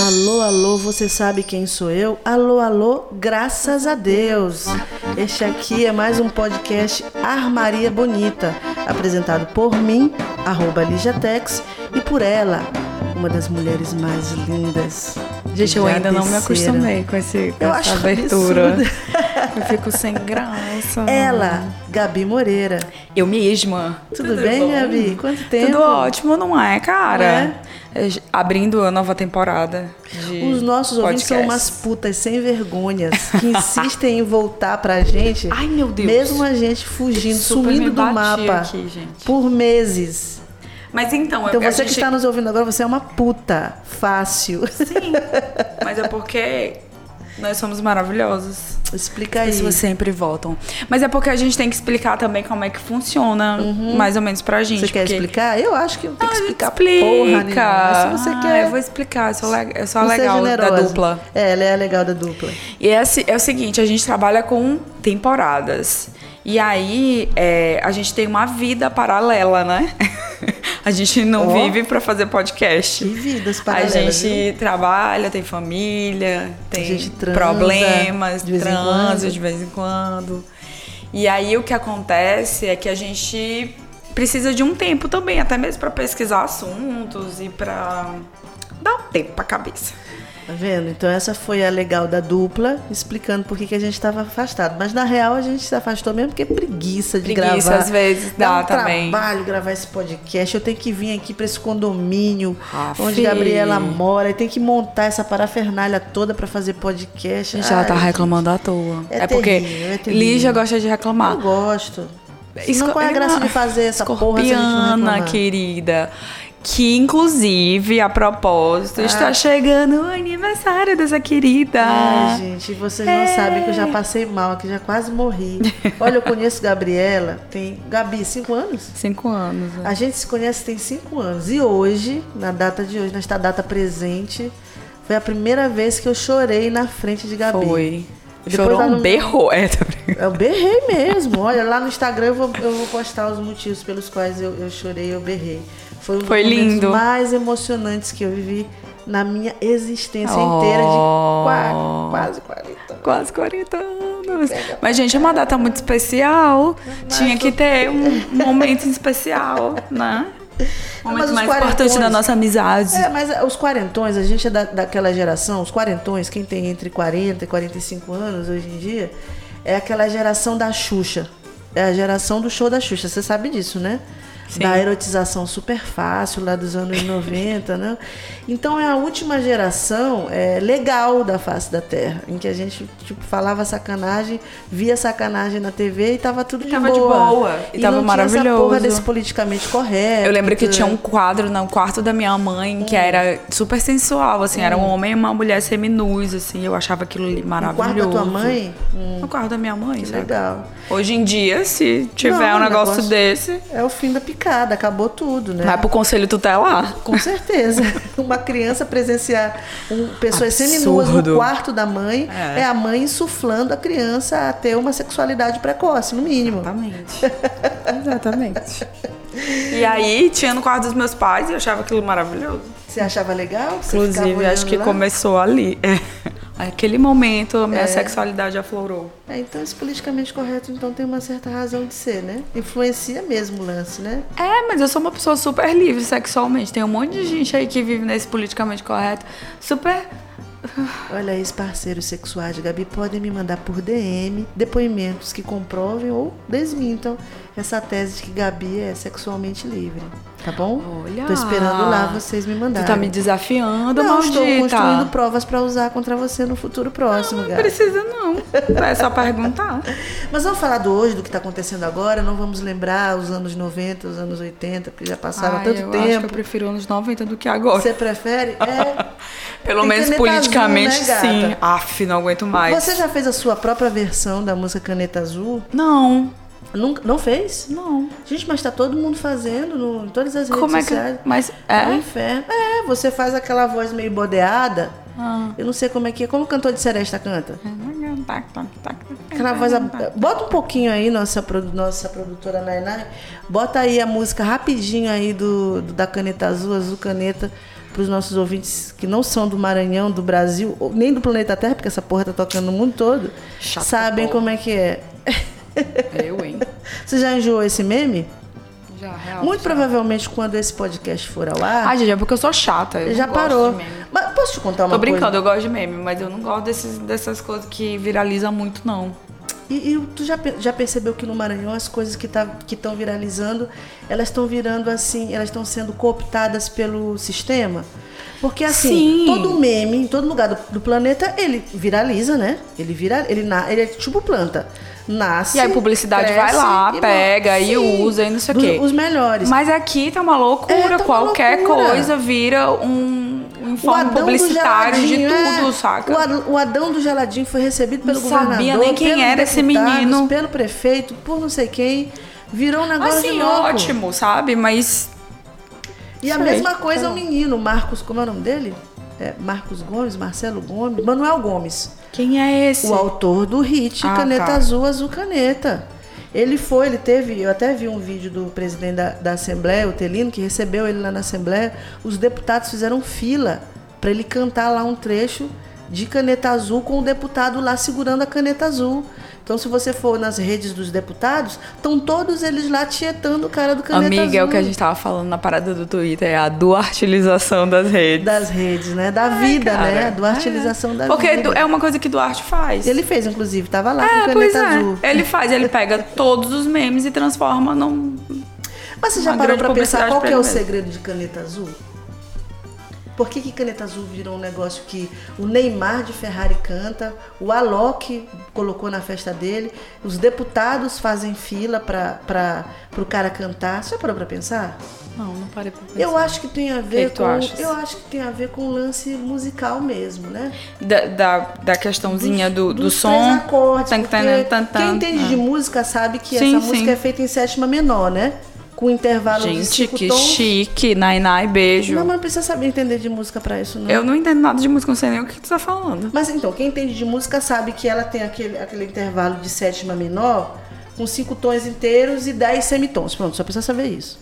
Alô, alô, você sabe quem sou eu? Alô, alô, graças a Deus. Este aqui é mais um podcast Armaria Bonita, apresentado por mim, arroba e por ela, uma das mulheres mais lindas. Gente, eu ainda não me acostumei com, esse, com Eu essa acho abertura. Eu fico sem graça. Ela, Gabi Moreira. Eu mesma. Tudo, bem, Gabi? Quanto tempo? Tudo ótimo, não é, cara? Não É, Abrindo a nova temporada. De Os nossos ouvintes são umas putas sem vergonhas que insistem em voltar pra gente. Ai, meu Deus. Mesmo a gente fugindo, sumindo do mapa aqui, gente. por meses. Mas então, Então eu, você que gente- está nos ouvindo agora, você é uma puta fácil. Sim, mas é porque nós somos maravilhosos. Explica aí. Pessoas sempre voltam. Mas é porque a gente tem que explicar também como é que funciona, mais ou menos pra gente. Você quer porque- explicar? Eu acho que não tem Ah, que a gente explicar explica. porra nenhuma. Mas se você Ah, quer. Eu vou explicar, eu sou, le- eu sou a é legal da dupla. É, ela é a legal da dupla. E é, é o seguinte, a gente trabalha com temporadas. E aí, é, a gente tem uma vida paralela, né? a gente não Ó. vive pra fazer podcast. Que vidas A paralelas. gente trabalha, tem família, tem transa problemas, de transa de vez em quando. E aí o que acontece é que a gente precisa de um tempo também, até mesmo pra pesquisar assuntos e pra dar um tempo pra cabeça. Tá vendo? Então essa foi a legal da dupla, explicando por que, que a gente estava afastado. Mas na real a gente se afastou mesmo porque é preguiça de Preguiça, gravar. às vezes, dá um também. trabalho gravar esse podcast. Eu tenho que vir aqui para esse condomínio Ah, onde. Gabriela mora e tem que montar essa parafernália toda para fazer podcast. Já Ai, tá reclamando à toa. É porque terrível, é terrível. Lígia gosta de reclamar. Eu gosto. Senão Esco- qual é a graça de fazer essa porra se a gente não Escorpiana, reclamar? querida. Que, inclusive, a propósito, está chegando o aniversário dessa querida. Ai, gente, vocês não É. sabem que eu já passei mal aqui, já quase morri. Olha, eu conheço Gabriela, tem. Gabi, cinco anos? Cinco anos. né? A gente se conhece tem cinco anos. E hoje, na data de hoje, nesta data presente, foi a primeira vez que eu chorei na frente de Gabi. Foi. Chorou um no- berro. É, tá brincando. Eu berrei mesmo. Olha, lá no Instagram eu vou, eu vou postar os motivos pelos quais eu, eu chorei, eu berrei. Foi um dos Foi momentos lindo. mais emocionantes que eu vivi na minha existência Oh. inteira de qua- quase 40 Quase 40 anos. Mas, gente, é uma data muito especial. Tinha que ter um momento especial, né? O mas momento os mais importante da nossa amizade. É, mas os quarentões, a gente é da, daquela geração, os quarentões, quem tem entre 40 e 45 anos hoje em dia, é aquela geração da Xuxa. É a geração do show da Xuxa, você sabe disso, né? Sim. Da erotização super fácil lá dos anos 90, né? Então é a última geração é, legal da face da Terra, em que a gente tipo, falava sacanagem, via sacanagem na TV e tava tudo de Tava de boa. boa, e tava não tinha essa porra maravilhoso. desse politicamente correto. Eu lembro que tinha um quadro no quarto da minha mãe que era super sensual, assim, era um homem e uma mulher seminus, assim, eu achava aquilo ali No maravilhoso. quarto da tua mãe? Hum, No quarto da minha mãe, que sabe? legal. Hoje em dia, se tiver Não, um negócio, negócio- desse, É o fim da acabou tudo, né? vai pro conselho tutelar. Com certeza. Uma criança presenciar um, pessoas seminuas no quarto da mãe é. É. a mãe insuflando a criança a ter uma sexualidade precoce, no mínimo. Exatamente. Exatamente. E aí, tinha no quarto dos meus pais e eu achava aquilo maravilhoso. Você achava legal? Você Inclusive, acho que lá? começou ali. É. Aquele momento, a minha É. sexualidade aflorou. É, então esse politicamente correto então tem uma certa razão de ser, né? Influencia mesmo o lance, né? É, mas eu sou uma pessoa super livre sexualmente. Tem um monte de gente aí que vive nesse politicamente correto. Super. Olha aí, os parceiros sexuais de Gabi podem me mandar por DM depoimentos que comprovem ou desmintam essa tese de que Gabi é sexualmente livre. Tá bom? Olha. Tô esperando lá vocês me Tu mandarem. tá me desafiando, Não, maldita. estou construindo provas pra usar contra você no futuro próximo, Não Gabi. precisa, não. É só perguntar. Mas vamos falar do hoje, do que tá acontecendo agora. Não vamos lembrar os anos 90, os anos 80, porque já passaram Ai, tanto eu acho que eu tempo. prefiro anos 90 do que agora. Você prefere? É. Pelo Tem menos politicamente, azul, né, sim. Aff, não aguento mais. Você já fez a sua própria versão da música Caneta Azul? Não, Nunca, não fez? não. Gente, mas tá todo mundo fazendo no, em todas as redes Como é que. sociais. Mas. É É? inferno. É, você faz aquela voz meio bodeada. Ah. Eu não sei como é que é. Como o cantor de Seresta canta? É, tac, tac, tac. Aquela voz. Bota um pouquinho aí, nossa, nossa produtora Nainá. Bota aí a música rapidinho aí do, do- da caneta azul, azul caneta, para os nossos ouvintes que não são do Maranhão, do Brasil, nem do planeta Terra, porque essa porra tá tocando no mundo todo, Chato sabem porra. como é que é. Eu, hein? Você já enjoou esse meme? Já, real. Muito já. provavelmente quando esse podcast for ao ar, Ah, gente, é porque eu sou chata. Eu já parou. Mas posso te contar uma Tô brincando, coisa? eu gosto de meme, mas eu não gosto desses, dessas coisas que viralizam muito, não. E, e tu já, já percebeu que no Maranhão as coisas que tá, estão viralizando, elas estão virando assim, elas estão sendo cooptadas pelo sistema? Porque assim, Sim. todo meme, em todo lugar do, do planeta, ele viraliza, né? Ele vira, ele, na, ele é tipo planta. Nasce. E aí a publicidade vai cresce lá, e pega morre. e Sim, usa e não sei o quê. Os melhores. Mas aqui tá uma loucura. É, tá uma Qualquer loucura. coisa vira um, informe publicitário de tudo, é. saca? O, Ad- o Adão do Geladinho foi recebido pelo Não sabia governador, nem quem era esse menino. pelo prefeito, por não sei quem. Virou um negócio Assim, louco. ótimo, sabe? Mas E a mesma coisa é o menino, Marcos, como é o nome dele? É Marcos Gomes, Marcelo Gomes, Manuel Gomes, quem é esse? o autor do hit Ah, Caneta tá. Azul, Azul Caneta. Ele foi, ele teve, eu até vi um vídeo do presidente da, da Assembleia, o Telino, que recebeu ele lá na Assembleia. Os deputados fizeram fila para ele cantar lá um trecho de Caneta Azul com o deputado lá segurando a caneta azul. Então, se você for nas redes dos deputados, estão todos eles lá tietando o cara do caneta azul. Amiga, é o que a gente tava falando na parada do Twitter, é a duartilização das redes. das redes, né? Da vida, cara. né? A duartilização da Porque vida. du- é uma coisa que Duarte faz. Ele fez, inclusive, tava lá É, com caneta é. azul. Ele faz, ele pega todos os memes e transforma num. Mas você já parou pra pensar qual é o mesmo. segredo de caneta azul? Por que, que caneta azul virou um negócio que o Neymar de Ferrari canta, o Alok colocou na festa dele, os deputados fazem fila para o cara cantar? Você já parou pra pensar? Não, não parei pra pensar. Eu acho que tem a ver que tu com. achas? Eu acho que tem a ver com o lance musical mesmo, né? Da, da, da questãozinha do, do dos som. acordes, Tan, tan, tan, quem entende de música sabe que Sim, essa sim. música é feita em sétima menor, né? Com intervalo de Gente, cinco que tons. chique. Nainá e beijo. Não, mas não precisa saber entender de música pra isso, não. Eu não entendo nada de música, não sei nem o que tu tá falando. Mas então, quem entende de música sabe que ela tem aquele, aquele intervalo de sétima menor com cinco tons inteiros e dez semitons. Pronto, só precisa saber isso.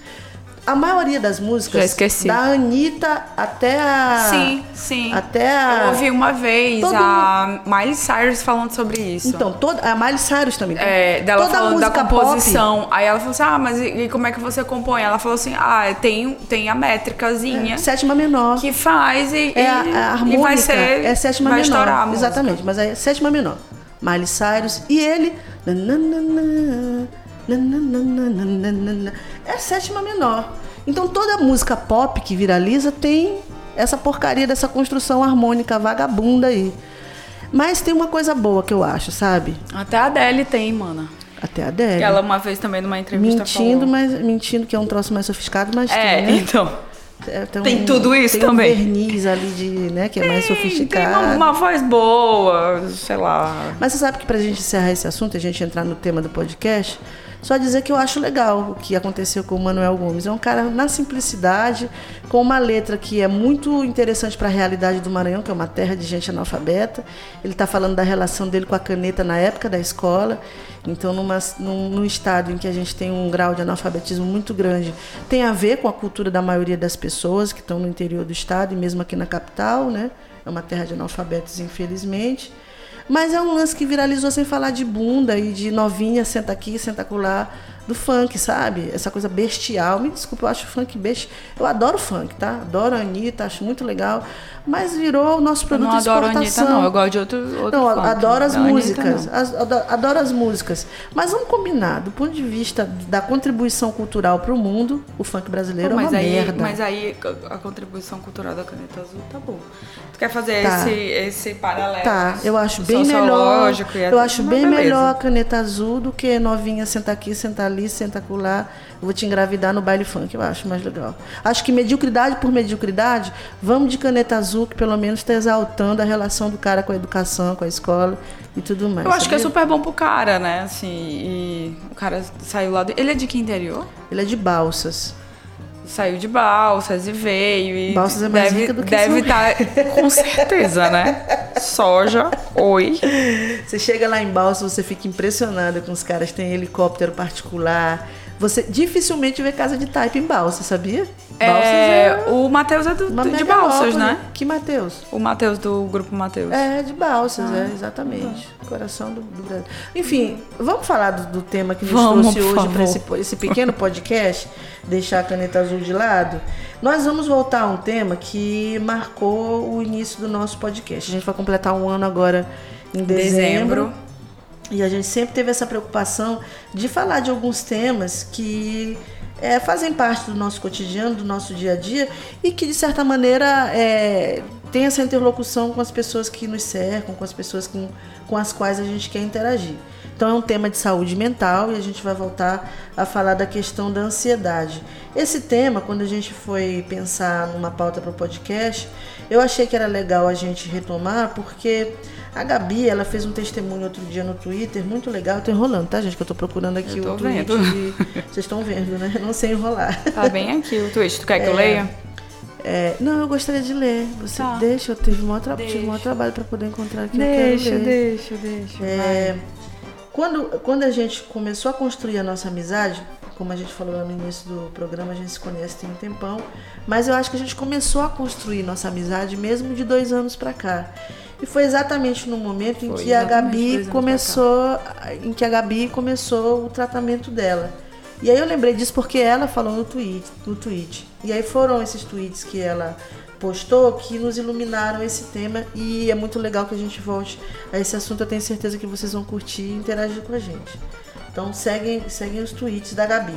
A maioria das músicas, da Anitta até a. sim, sim. Até a. Eu ouvi uma vez Todo a Miley Cyrus falando sobre isso. Então, toda, a Miley Cyrus também. É, dela toda falando da composição. Aí ela falou assim: Ah, mas e, e como é que você compõe? Ela falou assim: Ah, tem, tem a métricazinha Pop, sétima menor. que faz e, É e, a, a harmônica, e vai ser. é sétima vai menor. estourar a. Exatamente, mas é sétima menor. Miley Cyrus e ele. nananana, nananana, É sétima menor. Então toda música pop que viraliza tem essa porcaria dessa construção harmônica vagabunda aí. Mas tem uma coisa boa que eu acho, sabe? Até a Adele tem, mana. Até a Adele. Ela uma vez também numa entrevista Mentindo, falou. mas mentindo que é um troço mais sofisticado, mas É, tem, né? então. É, tem tudo isso tem também. Um verniz ali de, né, que é mais Tem sofisticado. uma, uma voz boa, sei lá. Mas você sabe que pra gente encerrar esse assunto, a gente entrar no tema do podcast, só dizer que eu acho legal o que aconteceu com o Manuel Gomes. É um cara na simplicidade, com uma letra que é muito interessante para a realidade do Maranhão, que é uma terra de gente analfabeta. Ele está falando da relação dele com a caneta na época da escola. Então, numa, num, num estado em que a gente tem um grau de analfabetismo muito grande, tem a ver com a cultura da maioria das pessoas que estão no interior do estado e mesmo aqui na capital, né? É uma terra de analfabetos, infelizmente. Mas é um lance que viralizou sem falar de bunda e de novinha, senta aqui, senta acolá, do funk, sabe? Essa coisa bestial. Me desculpa, eu acho funk bestial. Eu adoro funk, tá? Adoro a Anitta, acho muito legal. Mas virou o nosso Eu produto não de adoro a exportação. Anitta, não. Eu gosto de outro. outro Não, funk. adoro as Anitta, músicas. não. as- ado- adoro as músicas. Mas vamos combinar, do ponto de vista da contribuição cultural para o mundo, o funk brasileiro Pô, é uma aí, merda. Mas aí a contribuição cultural da caneta azul tá bom. Tu quer fazer Tá. esse, esse paralelo? Tá, eu acho bem melhor. Eu acho bem beleza. melhor a caneta azul do que novinha senta aqui, senta ali, senta acolá. Vou te engravidar no baile funk, eu acho mais legal. Acho que mediocridade por mediocridade, vamos de caneta azul, que pelo menos está exaltando a relação do cara com a educação, com a escola e tudo mais. Eu acho que é super bom pro cara, né? Assim, e o cara saiu lá do... Ele é de que interior? Ele é de balsas. saiu de Balsas e veio. E Balsas é mais deve, rica do que Deve estar, com certeza, né? Soja, oi. Você chega lá em Balsas, você fica impressionada com os caras têm helicóptero particular. Você dificilmente vê casa de type em Balsas, sabia? Balsas É, o Matheus é do, de Balsas, né? Que Matheus? O Matheus do grupo Matheus. É, de Balsas, Ah, é, exatamente. Coração do, do Brasil. Enfim, vamos falar do, do tema que nos Vamos, trouxe hoje para esse, esse pequeno podcast, deixar a caneta azul de lado. Nós vamos voltar a um tema que marcou o início do nosso podcast. A gente vai completar um ano agora em dezembro. Dezembro. E a gente sempre teve essa preocupação de falar de alguns temas que é, fazem parte do nosso cotidiano, do nosso dia a dia e que, de certa maneira, é, tem essa interlocução com as pessoas que nos cercam, com as pessoas com, com as quais a gente quer interagir. Então, é um tema de saúde mental e a gente vai voltar a falar da questão da ansiedade. Esse tema, quando a gente foi pensar numa pauta para o podcast, eu achei que era legal a gente retomar, porque a Gabi, ela fez um testemunho outro dia no Twitter, muito legal. Eu tô enrolando, tá, gente? Que eu tô procurando aqui Eu tô o tweet. de- Vocês estão vendo, né? Não sei enrolar. Tá bem aqui o tweet. Tu quer que eu leia? É, não, eu gostaria de ler. Você Tá. deixa, eu tive um maior, tra- tive maior Deixa. trabalho para poder encontrar aqui. ler. deixa, deixa. É, quando, quando a gente começou a construir a nossa amizade, como a gente falou no início do programa, a gente se conhece tem um tempão, mas eu acho que a gente começou a construir nossa amizade mesmo de dois anos pra cá. E foi exatamente no momento em que a Gabi começou, em que a Gabi começou o tratamento dela. E aí eu lembrei disso porque ela falou no tweet, no tweet. E aí foram esses tweets que ela postou que nos iluminaram esse tema e é muito legal que a gente volte a esse assunto. Eu tenho certeza que vocês vão curtir e interagir com a gente. Então seguem, seguem os tweets da Gabi.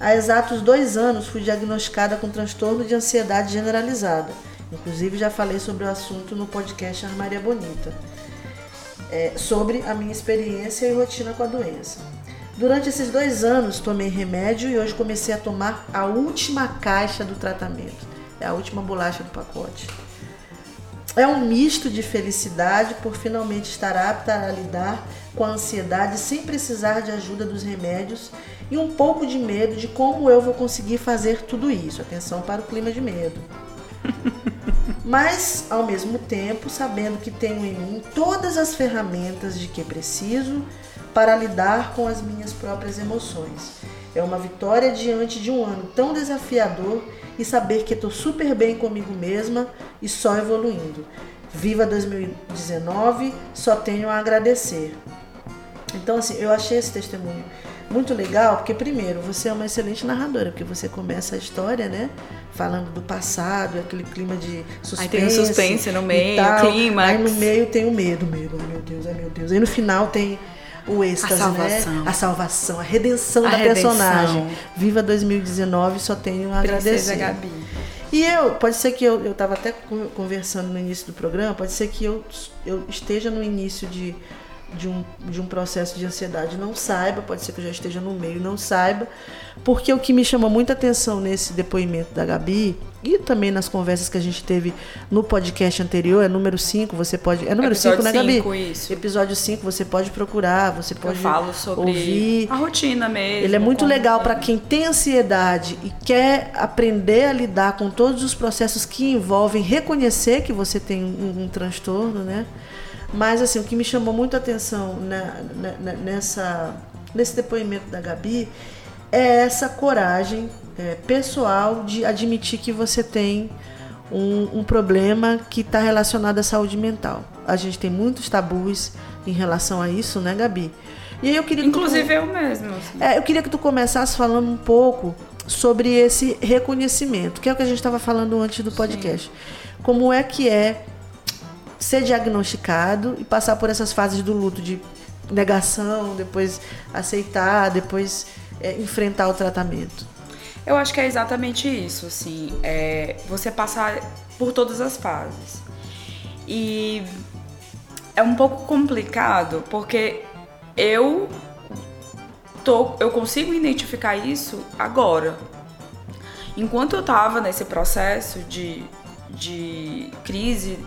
Há exatos dois anos fui diagnosticada com transtorno de ansiedade generalizada. Inclusive já falei sobre o assunto no podcast Armaria Bonita. É, sobre a minha experiência e rotina com a doença. Durante esses dois anos tomei remédio e hoje comecei a tomar a última caixa do tratamento. É a última bolacha do pacote. É um misto de felicidade por finalmente estar apta a lidar com a ansiedade sem precisar de ajuda dos remédios e um pouco de medo de como eu vou conseguir fazer tudo isso. Atenção para o clima de medo. Mas, ao mesmo tempo, sabendo que tenho em mim todas as ferramentas de que preciso para lidar com as minhas próprias emoções. É uma vitória diante de um ano tão desafiador e saber que estou super bem comigo mesma e só evoluindo. Viva 2019, só tenho a agradecer. Então, assim, eu achei esse testemunho muito legal, porque, primeiro, você é uma excelente narradora, porque você começa a história, né? Falando do passado, aquele clima de suspense. Aí tem o suspense no meio, tal. clímax. Aí no meio tem o medo, medo, ai meu Deus, ai meu Deus. Aí no final tem o êxtase, A salvação. né? A salvação, a redenção A da redenção. personagem. Viva 2019, só tenho a Princesa agradecer. Gabi. E eu, pode ser que eu, eu tava até con- conversando no início do programa, pode ser que eu, eu esteja no início de, de, um, de um processo de ansiedade não saiba, pode ser que eu já esteja no meio e não saiba, porque o que me chamou muita atenção nesse depoimento da Gabi e também nas conversas que a gente teve no podcast anterior, é número 5, você pode. É número 5, Episódio né, Gabi? cinco, isso. Episódio 5, você pode procurar, você Eu pode falo sobre ouvir. a rotina mesmo. Ele é muito legal para quem tem ansiedade e quer aprender a lidar com todos os processos que envolvem reconhecer que você tem um, um transtorno, né? Mas assim, o que me chamou muito a atenção na- na- nessa, nesse depoimento da Gabi é essa coragem é, pessoal de admitir que você tem um, um problema que está relacionado à saúde mental. A gente tem muitos tabus em relação a isso, né, Gabi? E aí eu queria que tu- Inclusive eu mesmo. assim. é, eu queria que tu começasse falando um pouco sobre esse reconhecimento, que é o que a gente estava falando antes do podcast. Como é que é ser diagnosticado e passar por essas fases do luto de negação, depois aceitar, depois é, enfrentar o tratamento. Eu acho que é exatamente isso, assim. É você passar por todas as fases. E é um pouco complicado, porque eu tô, eu consigo identificar isso agora. Enquanto eu tava nesse processo de, de crise,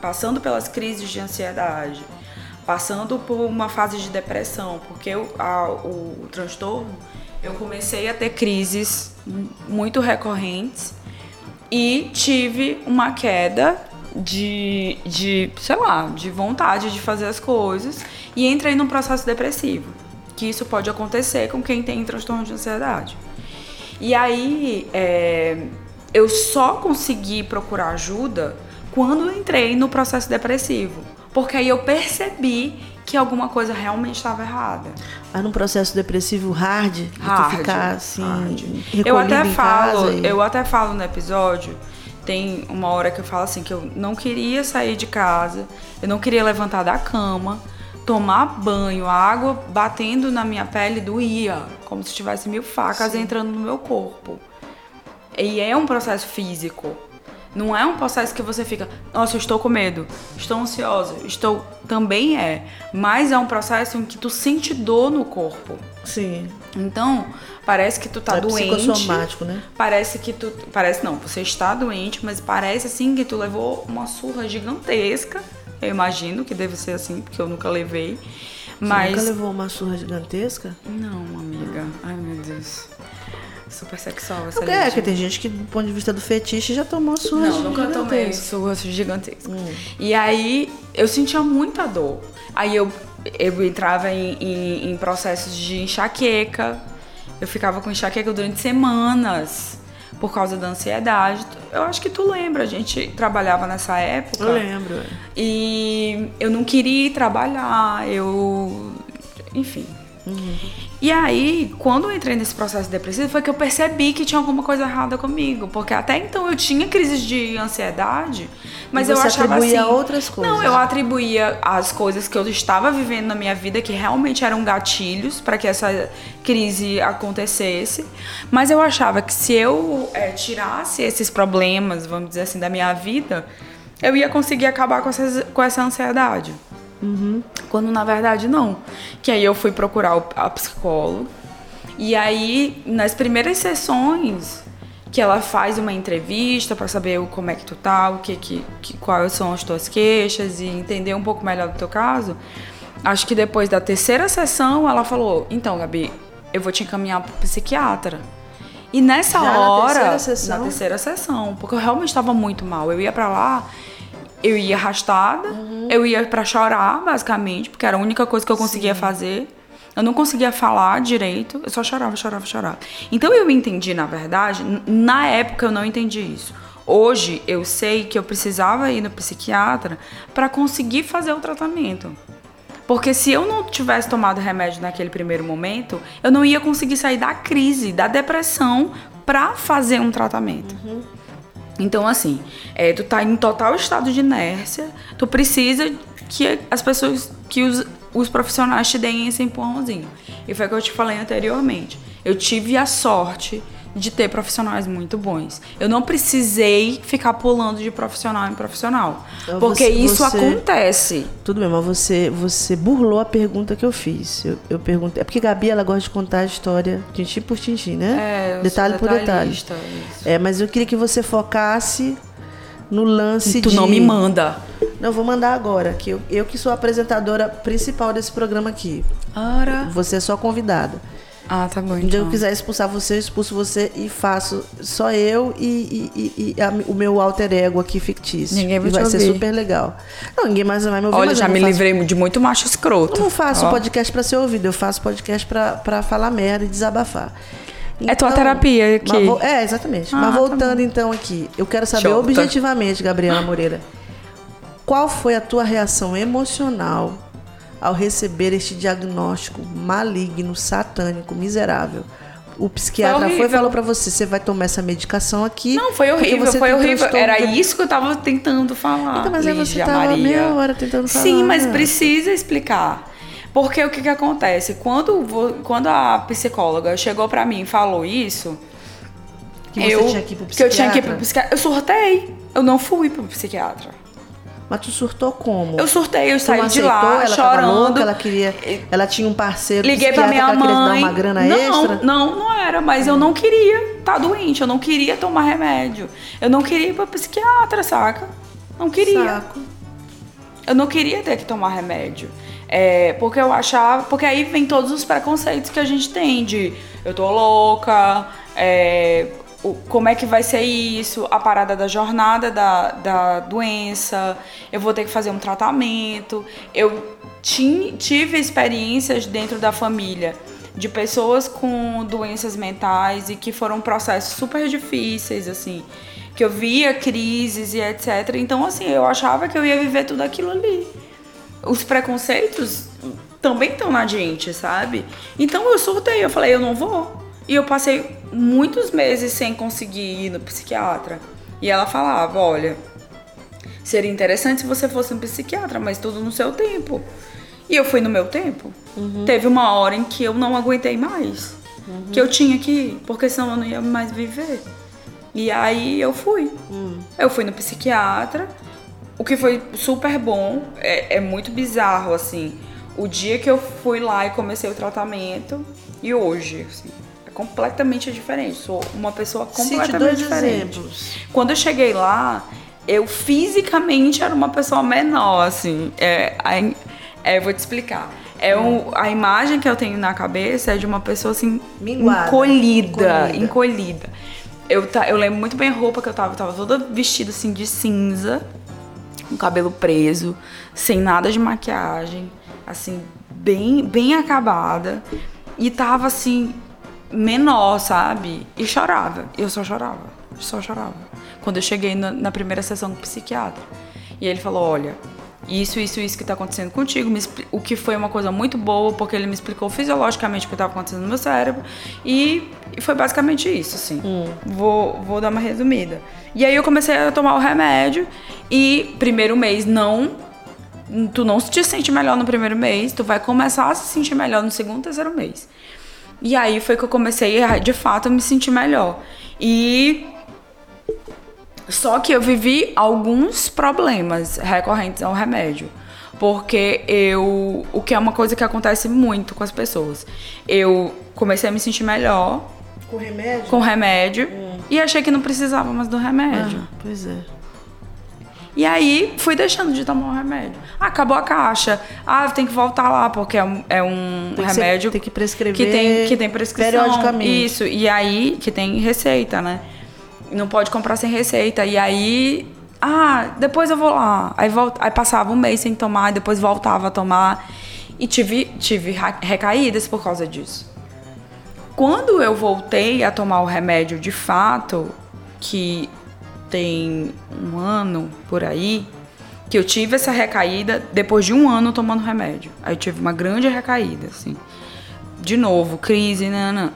passando pelas crises de ansiedade, passando por uma fase de depressão, porque o, a- o transtorno eu comecei a ter crises muito recorrentes e tive uma queda de, de, sei lá, de vontade de fazer as coisas e entrei num processo depressivo. Que isso pode acontecer com quem tem transtorno de ansiedade. E aí, é, eu só consegui procurar ajuda quando eu entrei no processo depressivo. Porque aí eu percebi que alguma coisa realmente estava errada. Mas num processo depressivo hard, de hard, ficar assim, hard. Eu até falo, e- eu até falo no episódio, tem uma hora que eu falo assim que eu não queria sair de casa, eu não queria levantar da cama, tomar banho, a água batendo na minha pele doía, como se tivesse mil facas entrando no meu corpo. E é um processo físico. Não é um processo que você fica, nossa, eu estou com medo, estou ansiosa, estou. Também é. Mas é um processo em que tu sente dor no corpo. Sim. Então, parece que tu tá é doente. psicossomático, né? Parece que tu. Parece não, você está doente, mas parece assim que tu levou uma surra gigantesca. Eu imagino que deve ser assim, porque eu nunca levei. Você Mas. nunca levou uma surra gigantesca? Não, amiga. Ai, meu Deus. Super sexual essa É, gente. que tem gente que, do ponto de vista do fetiche, já tomou surra Não, nunca tomei surras gigantescas. Hum. E aí eu sentia muita dor. Aí eu, eu entrava em, em, em processos de enxaqueca. Eu ficava com enxaqueca durante semanas por causa da ansiedade. Eu acho que tu lembra, a gente trabalhava nessa época. Eu lembro. é. E eu não queria ir trabalhar, eu. Enfim. E aí, quando eu entrei nesse processo depressivo, foi que eu percebi que tinha alguma coisa errada comigo. Porque até então eu tinha crises de ansiedade, mas eu você achava atribuía assim. a outras coisas. Não, eu atribuía as coisas que eu estava vivendo na minha vida que realmente eram gatilhos para que essa crise acontecesse. Mas eu achava que se eu eh, tirasse esses problemas, vamos dizer assim, da minha vida, eu ia conseguir acabar com, essas, com essa ansiedade. Quando na verdade não. Que aí eu fui procurar a psicóloga. E aí, nas primeiras sessões, que ela faz uma entrevista para saber como é que tu tá, o que, que, que quais são as tuas queixas e entender um pouco melhor do teu caso. Acho que depois da terceira sessão, ela falou: "Então, Gabi, eu vou te encaminhar pro psiquiatra". E nessa Já na hora, terceira sessão? na terceira sessão, porque eu realmente estava muito mal. Eu ia pra lá, eu ia arrastada, Uhum. eu ia pra chorar, basicamente, porque era a única coisa que eu conseguia fazer. Eu não conseguia falar direito, eu só chorava, chorava, chorava. Então eu entendi, na verdade, na época eu não entendi isso. Hoje eu sei que eu precisava ir no psiquiatra para conseguir fazer o tratamento. Porque se eu não tivesse tomado remédio naquele primeiro momento, eu não ia conseguir sair da crise, da depressão, pra fazer um tratamento. Então, assim, é, tu tá em total estado de inércia, tu precisa que as pessoas, que os, os profissionais te deem esse empurrãozinho. E foi o que eu te falei anteriormente. Eu tive a sorte de ter profissionais muito bons. Eu não precisei ficar pulando de profissional em profissional. Então, Porque você- isso você- acontece. Tudo bem, mas você, você burlou a pergunta que eu fiz. Eu, eu perguntei. É porque Gabi ela gosta de contar a história tintim por tintim, né? É, eu detalhe sou por detalhe. isso. É, mas eu queria que você focasse no lance Tu de. não me manda. Não, eu vou mandar agora, que eu, eu que sou a apresentadora principal desse programa aqui. Ora. Você é só convidada. Ah, tá bom. Um dia eu Então. quiser expulsar você, eu expulso você e faço só eu e, e- e- a- o meu alter ego aqui fictício. Ninguém vai e vai ser ouvir. super legal. Não, ninguém mais vai me ouvir. Olha, já me faço- livrei de muito macho escroto. Eu não faço Ó. podcast pra ser ouvido, eu faço podcast pra, pra falar merda e desabafar. É tua terapia aqui. vo- é, exatamente. Ah, mas tá voltando então aqui, eu quero saber tá. objetivamente, Gabriela Moreira, qual foi a tua reação emocional ao receber este diagnóstico maligno, satânico, miserável? O psiquiatra Foi foi, e falou pra você, você vai tomar essa medicação aqui. Não, foi horrível, foi horrível. transtorno Era de- isso que eu tava tentando falar. Então, mas aí você tava Maria. meia hora tentando falar. Sim, mas né? precisa explicar. Porque o que que acontece? Quando, quando a psicóloga chegou pra mim e falou isso, Que eu, tinha que ir pro que eu tinha que ir pro psiquiatra? psiquiatra. Eu surtei. Eu não fui pro psiquiatra. Mas tu surtou como? Eu surtei, eu Tu saí de lá ela chorando. louca, ela queria. Ela tinha um parceiro Liguei pra minha que ela te dar mãe. uma grana não, extra. não, não era, mas eu não queria estar doente, eu não queria tomar remédio. Eu não queria ir pra psiquiatra, saca? Não queria. Saco. Eu não queria ter que tomar remédio. É, porque eu achava. Porque aí vem todos os preconceitos que a gente tem de eu tô louca, é, o, como é que vai ser isso, a parada da jornada da, da doença, eu vou ter que fazer um tratamento. Eu ti, tive experiências dentro da família de pessoas com doenças mentais e que foram processos super difíceis, assim, que eu via crises e etc. Então, assim, eu achava que eu ia viver tudo aquilo ali. Os preconceitos também estão na gente, sabe? Então eu surtei, eu falei, eu não vou. E eu passei muitos meses sem conseguir ir no psiquiatra. E ela falava, olha, seria interessante se você fosse um psiquiatra, mas tudo no seu tempo. E eu fui no meu tempo. Uhum. Teve uma hora em que eu não aguentei mais. Uhum. Que eu tinha que ir, porque senão eu não ia mais viver. E aí eu fui. Uhum. Eu fui no psiquiatra, o que foi super bom. É, é, muito bizarro, assim. O dia que eu fui lá e comecei o tratamento e hoje, assim, completamente diferente. Sou uma pessoa completamente diferente. Exemplos. Quando eu cheguei lá, eu fisicamente era uma pessoa menor, assim. É, é, eu vou te explicar. É um, a imagem que eu tenho na cabeça é de uma pessoa assim Minguada, encolhida, encolhida, encolhida. Eu, tá, eu lembro muito bem a roupa que eu tava, eu tava toda vestida assim de cinza, com cabelo preso, sem nada de maquiagem, assim, bem, bem acabada. E tava assim, menor, sabe? E chorava. Eu só chorava, só chorava. Quando eu cheguei na, na primeira sessão com o psiquiatra. E ele falou: olha, isso, isso, isso que está acontecendo contigo, o que foi uma coisa muito boa, porque ele me explicou fisiologicamente o que estava acontecendo no meu cérebro, e, e, foi basicamente isso, assim. Hum. Vou, vou dar uma resumida. E aí eu comecei a tomar o remédio, e primeiro mês não. Tu não te sente melhor no primeiro mês, tu vai começar a se sentir melhor no segundo, terceiro mês. E aí foi que eu comecei a, de fato, a me sentir melhor. E só que eu vivi alguns problemas recorrentes ao remédio. Porque eu. O que é uma coisa que acontece muito com as pessoas. Eu comecei a me sentir melhor. Com remédio? Com remédio. Hum. E achei que não precisava mais do remédio. Ah, pois é. E aí fui deixando de tomar o remédio. Ah, acabou a caixa. Ah, tem que voltar lá, porque é um, é um tem remédio. Que ser, tem que prescrever. Que tem, que tem prescrição. Periodicamente. Isso. E aí, que tem receita, né? não pode comprar sem receita. E aí, ah, depois eu vou lá. Aí, volt, aí passava um mês sem tomar, depois voltava a tomar. E tive, tive recaídas por causa disso. Quando eu voltei a tomar o remédio de fato, que tem um ano por aí, que eu tive essa recaída depois de um ano tomando remédio. Aí eu tive uma grande recaída, assim. De novo, crise, nanã.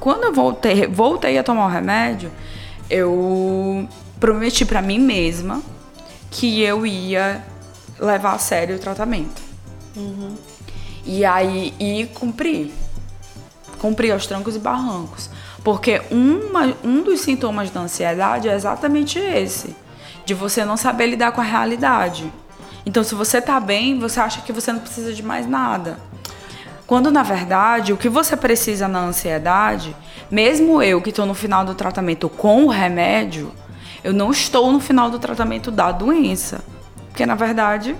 Quando eu voltei, voltei a tomar o remédio, eu prometi para mim mesma que eu ia levar a sério o tratamento. Uhum. E aí, e cumpri. Cumpri aos trancos e barrancos. Porque uma, um dos sintomas da ansiedade é exatamente esse. De você não saber lidar com a realidade. Então, se você tá bem, você acha que você não precisa de mais nada. Quando, na verdade, o que você precisa na ansiedade mesmo eu que estou no final do tratamento com o remédio, eu não estou no final do tratamento da doença. Porque na verdade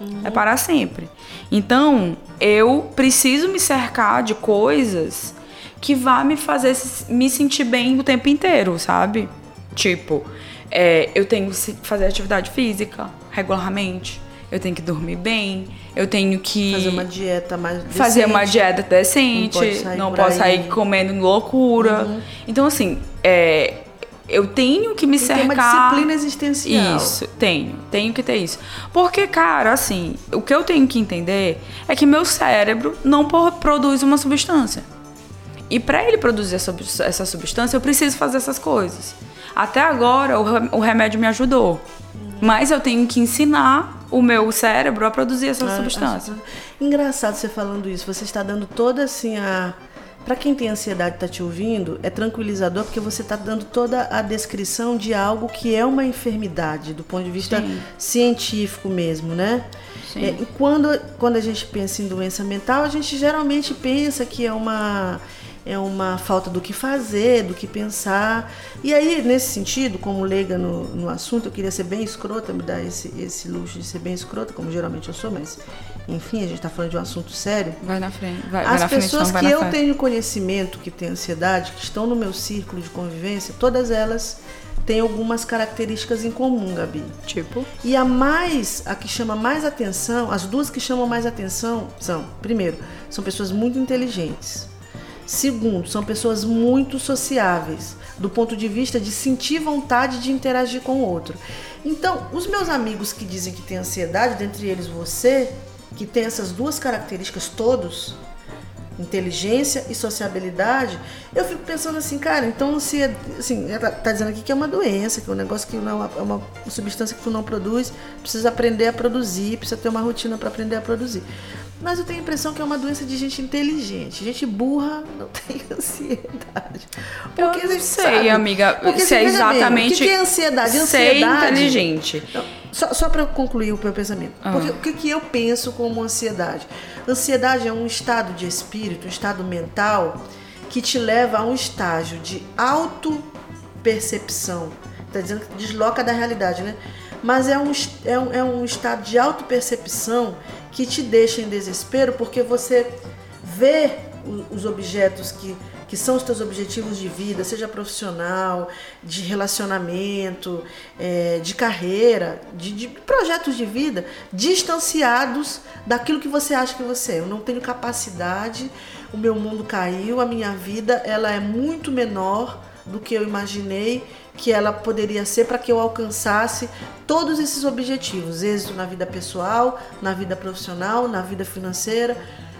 uhum. é para sempre. Então, eu preciso me cercar de coisas que vá me fazer me sentir bem o tempo inteiro, sabe? Tipo, é, eu tenho que fazer atividade física regularmente eu tenho que dormir bem, eu tenho que fazer uma dieta mais decente, fazer uma dieta decente, não, sair, não posso sair comendo loucura. Uhum. Então assim, é, eu tenho que me cercar. Tem uma disciplina existencial. Isso, tenho, tenho que ter isso. Porque, cara, assim, o que eu tenho que entender é que meu cérebro não produz uma substância. E para ele produzir essa substância, eu preciso fazer essas coisas. Até agora, o remédio me ajudou. Mas eu tenho que ensinar o meu cérebro a produzir essa ah, substância. Engraçado você falando isso. Você está dando toda assim a. Para quem tem ansiedade e está te ouvindo, é tranquilizador porque você está dando toda a descrição de algo que é uma enfermidade, do ponto de vista Sim. científico mesmo, né? Sim. É, e quando, quando a gente pensa em doença mental, a gente geralmente pensa que é uma é uma falta do que fazer, do que pensar. E aí, nesse sentido, como leiga no, no assunto, eu queria ser bem escrota, me dar esse, esse luxo de ser bem escrota, como geralmente eu sou, mas enfim, a gente está falando de um assunto sério. Vai na frente. Vai, As vai pessoas frente, que eu frente. tenho conhecimento que têm ansiedade, que estão no meu círculo de convivência, todas elas têm algumas características em comum, Gabi. Tipo? E a mais, a que chama mais atenção, as duas que chamam mais atenção são, primeiro, são pessoas muito inteligentes. Segundo, são pessoas muito sociáveis, do ponto de vista de sentir vontade de interagir com o outro. Então, os meus amigos que dizem que têm ansiedade, dentre eles você, que tem essas duas características todos, inteligência e sociabilidade, eu fico pensando assim, cara, então se é, assim, ela tá dizendo aqui que é uma doença, que é um negócio que não é uma substância que tu não produz, precisa aprender a produzir, precisa ter uma rotina para aprender a produzir. Mas eu tenho a impressão que é uma doença de gente inteligente. Gente burra não tem ansiedade. Porque eu não sei, sabe, amiga. Porque, se é exatamente. Bem, o que é ansiedade? Ser inteligente. Não, só só para concluir o meu pensamento. Ah. Porque, o que, que eu penso como ansiedade? Ansiedade é um estado de espírito, um estado mental que te leva a um estágio de auto-percepção. Está dizendo que desloca da realidade, né? Mas é um, é um, é um estado de auto-percepção que te deixa em desespero porque você vê os objetos que, que são os teus objetivos de vida, seja profissional, de relacionamento, é, de carreira, de, de, projetos de vida, distanciados daquilo que você acha que você é. Eu não tenho capacidade, o meu mundo caiu, a minha vida ela é muito menor do que eu imaginei que ela poderia ser para que eu alcançasse todos esses objetivos, êxito na vida pessoal, na vida profissional, na vida financeira.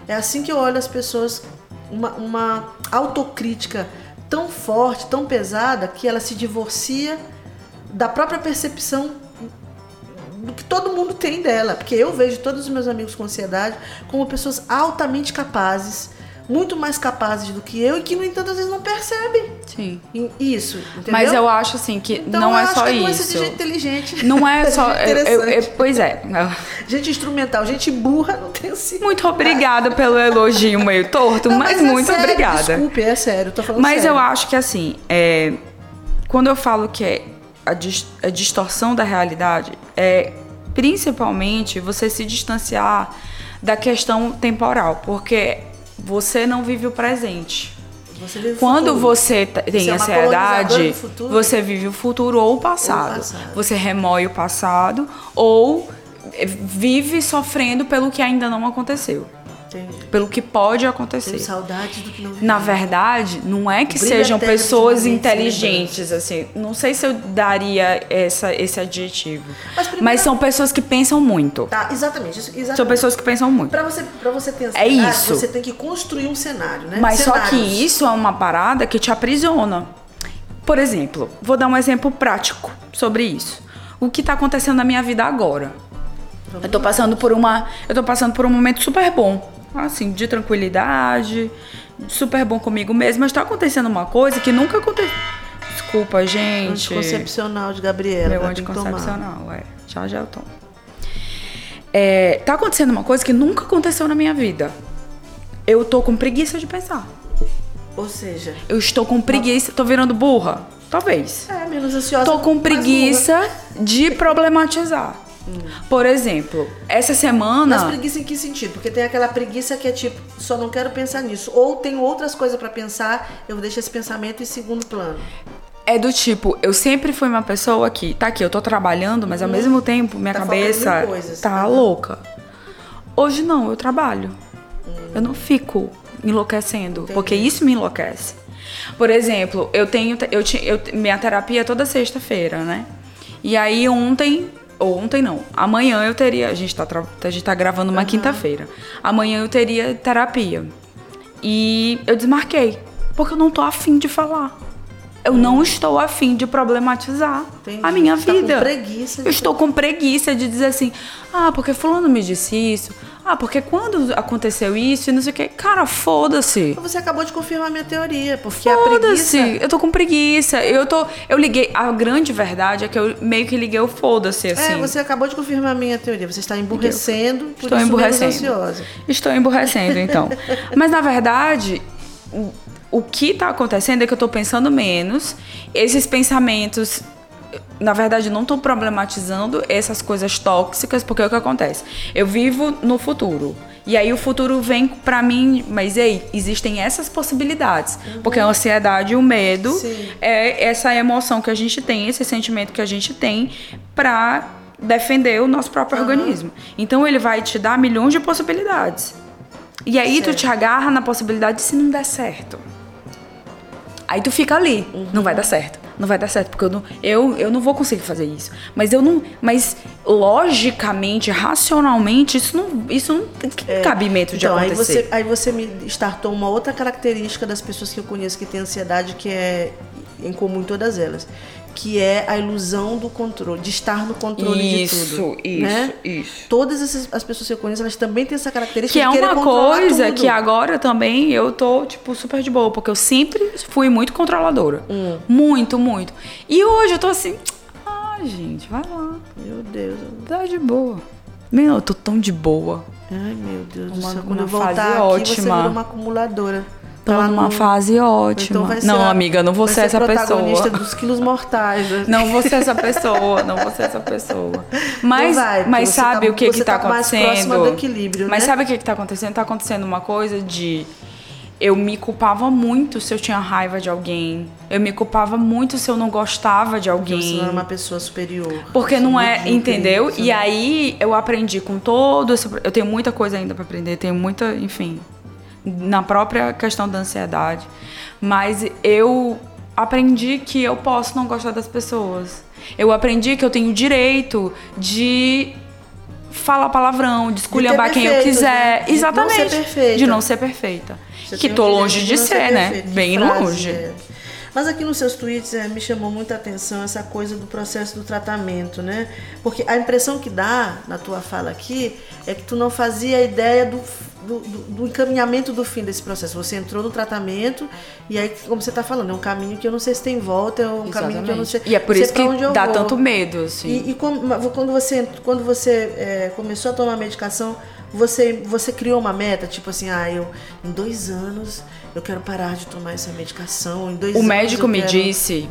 É assim que eu olho as pessoas, uma, uma autocrítica tão forte, tão pesada, que ela se divorcia da própria percepção do que todo mundo tem dela. Porque eu vejo todos os meus amigos com ansiedade como pessoas altamente capazes, muito mais capazes do que eu e que, no entanto, às vezes não percebem. Sim. Isso, entendeu? Mas eu acho assim que então, não é só é isso. De gente inteligente. Não é só. eu, eu, eu, pois é. Gente instrumental, gente burra não tem assim. Muito obrigada pelo elogio meio torto, não, mas, mas é muito sério, obrigada. Desculpe, é sério, tô falando Mas sério. eu acho que assim, é, quando eu falo que é a, dis, a distorção da realidade, é principalmente você se distanciar da questão temporal, porque você não vive o presente. Você vive Quando você tem você ansiedade, é você vive o futuro ou o passado. Ou o passado. Você remói o passado ou vive sofrendo pelo que ainda não aconteceu. Entendi. Pelo que pode acontecer. Tenho do que não. Na verdade, não é que sejam pessoas momentos inteligentes, assim. Não sei se eu daria essa, esse adjetivo. Mas Mas, primeiro- são pessoas que pensam muito. Tá, exatamente. exatamente. São pessoas que pensam muito. Pra você, pra você ter É isso. você tem que construir um cenário, né? Mas só que Cenários. isso é uma parada que te aprisiona. Por exemplo, vou dar um exemplo prático sobre isso. O que tá acontecendo na minha vida agora? Eu tô passando por uma, eu tô passando por um momento super bom, assim, de tranquilidade, super bom comigo mesmo, mas tá acontecendo uma coisa que nunca aconteceu. Desculpa, gente. Anticoncepcional de Gabriela. Meu anticoncepcional, é. Já já eu tomo. É, tá acontecendo uma coisa que nunca aconteceu na minha vida. Eu tô com preguiça de pensar. Ou seja, Eu estou com preguiça. Tô virando burra? Talvez. é menos ansiosa. Tô com preguiça de problematizar. Por exemplo, essa semana. Mas preguiça em que sentido? Porque tem aquela preguiça que é tipo, só não quero pensar nisso. Ou tenho outras coisas pra pensar, eu deixo esse pensamento em segundo plano. É do tipo, eu sempre fui uma pessoa que, tá aqui, eu tô trabalhando, mas ao mesmo tempo minha Tá cabeça coisas. tá Uhum. louca. Hoje não, eu trabalho. Eu não fico enlouquecendo, Entendi. porque isso me enlouquece. Por exemplo, eu tenho, eu, eu, minha terapia é toda sexta-feira, né? E aí ontem, ontem não, amanhã eu teria, a gente tá, a gente tá gravando uma quinta-feira. Amanhã eu teria terapia. E eu desmarquei, porque eu não tô afim de falar. Eu não estou afim de problematizar Entendi. a minha Você tá com vida. preguiça de eu estou com preguiça de dizer assim, ah, porque fulano me disse isso. Ah, porque quando aconteceu isso e não sei o que. Cara, foda-se. Você acabou de confirmar minha teoria, porque a Foda-se. preguiça. Eu tô com preguiça. Eu tô. Eu liguei. A grande verdade é que eu meio que liguei o foda-se, assim. É, você acabou de confirmar a minha teoria. Você está emburrecendo, por Estou isso emburrecendo. ansiosa. Estou emburrecendo, então. Mas na verdade, o- o que tá acontecendo é que eu tô pensando menos. Esses pensamentos, na verdade, não tô problematizando essas coisas tóxicas, porque é o que acontece. Eu vivo no futuro. E aí o futuro vem pra mim, mas ei, existem essas possibilidades. Uhum. Porque a ansiedade e o medo Sim. é essa emoção que a gente tem, esse sentimento que a gente tem pra defender o nosso próprio uhum. organismo. Então ele vai te dar milhões de possibilidades. E aí certo. tu te agarra na possibilidade de se não der certo. Aí tu fica ali, uhum. não vai dar certo não vai dar certo, porque eu não, eu, eu não vou conseguir fazer isso. Mas eu não. Mas logicamente, racionalmente, isso não, isso não tem é, cabimento de então, acontecer. Aí você, aí você me startou uma outra característica das pessoas que eu conheço que tem ansiedade, que é em comum em todas elas que é a ilusão do controle, de estar no controle isso, de tudo. Isso, né? isso. Todas essas, as pessoas que eu conheço, elas também têm essa característica que de é uma coisa tudo. que agora também eu tô tipo super de boa, porque eu sempre fui muito controladora. Hum. Muito, muito. E hoje eu tô assim, ah, gente, vai lá. Meu Deus. Tá de boa. Meu, eu tô tão de boa. Ai, meu Deus uma, do céu. Quando eu voltar aqui, ótima. você vira uma acumuladora. Tô tá numa fase ótima. Então não, a, amiga, não vou ser, essa pessoa. dos quilos mortais. Né? Não vou ser essa pessoa, não vou ser essa pessoa. Mas, vai, mas sabe tá, o que que tá, tá acontecendo? do equilíbrio, mas né? sabe o que que tá acontecendo? Tá acontecendo uma coisa de eu me culpava muito se eu tinha raiva de alguém. Eu me culpava muito se eu não gostava de alguém. Porque você não era uma pessoa superior. Porque não é, entendeu? E aí eu aprendi com todo esse, eu tenho muita coisa ainda para aprender, tenho muita, enfim, na própria questão da ansiedade. Mas eu aprendi que eu posso não gostar das pessoas. Eu aprendi que eu tenho o direito de falar palavrão, de esculhambar quem eu quiser. Né? Exatamente. De não ser perfeita. De não ser perfeita. Você que tô longe de ser, ser né? Bem longe. É. Mas aqui nos seus tweets é, me chamou muita atenção essa coisa do processo do tratamento, né? Porque a impressão que dá na tua fala aqui é que tu não fazia ideia do, do, do encaminhamento do fim desse processo. Você entrou no tratamento e aí, como você está falando, é um caminho que eu não sei se tem volta, é um Exatamente. caminho que eu não sei. E é por isso que dá vou. tanto medo, assim. E, e quando você, quando você é, começou a tomar medicação, você, você criou uma meta, tipo assim, ah, eu em dois anos eu quero parar de tomar essa medicação. Em dois o médico me quero... disse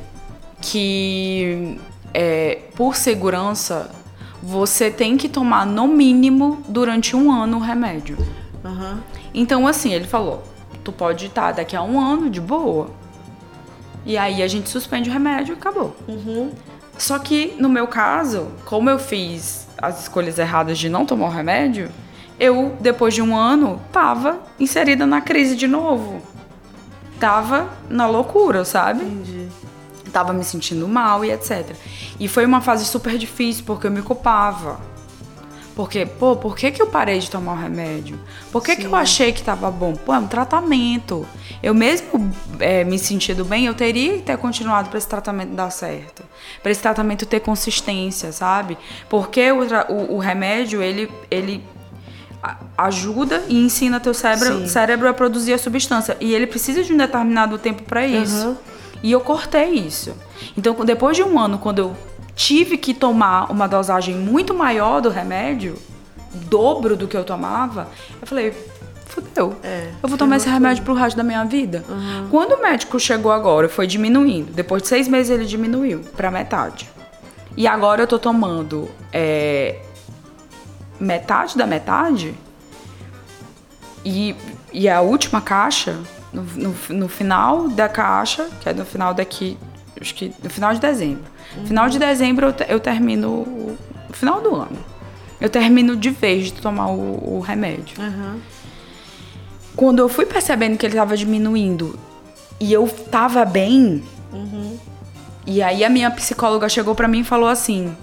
que é, por segurança você tem que tomar no mínimo durante um ano o remédio. Uhum. Então assim, ele falou, tu pode estar daqui a um ano de boa. E aí a gente suspende o remédio e acabou. Uhum. Só que no meu caso, como eu fiz as escolhas erradas de não tomar o remédio, eu, depois de um ano, tava inserida na crise de novo. Tava na loucura, sabe? Entendi. Tava me sentindo mal e etc. E foi uma fase super difícil porque eu me culpava. Porque, pô, por que, que eu parei de tomar o remédio? Por que, que eu achei que tava bom? Pô, é um tratamento. Eu mesmo é, me sentindo bem, eu teria que ter continuado para esse tratamento dar certo. Para esse tratamento ter consistência, sabe? Porque o, o, o remédio, ele, ele ajuda e ensina teu cérebro, cérebro a produzir a substância. E ele precisa de um determinado tempo para isso. Uhum. E eu cortei isso. Então, depois de um ano, quando eu tive que tomar uma dosagem muito maior do remédio, dobro do que eu tomava, eu falei, fudeu. É, eu vou tomar esse remédio tudo. pro resto da minha vida. Uhum. Quando o médico chegou agora, foi diminuindo. Depois de seis meses ele diminuiu pra metade. E agora eu tô tomando é, metade da metade. E, e a última caixa, no, no, no, final da caixa, que é no final daqui, acho que no final de dezembro. Uhum. Final de dezembro eu, eu termino. No final do ano. Eu termino de vez de tomar o, o remédio. Uhum. Quando eu fui percebendo que ele estava diminuindo e eu tava bem, uhum. e aí a minha psicóloga chegou para mim e falou assim: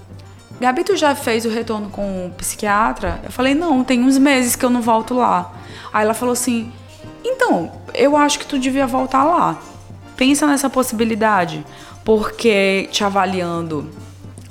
Gabi, tu já fez o retorno com o psiquiatra? Eu falei, não, tem uns meses que eu não volto lá. Aí ela falou assim, então, eu acho que tu devia voltar lá. Pensa nessa possibilidade, porque te avaliando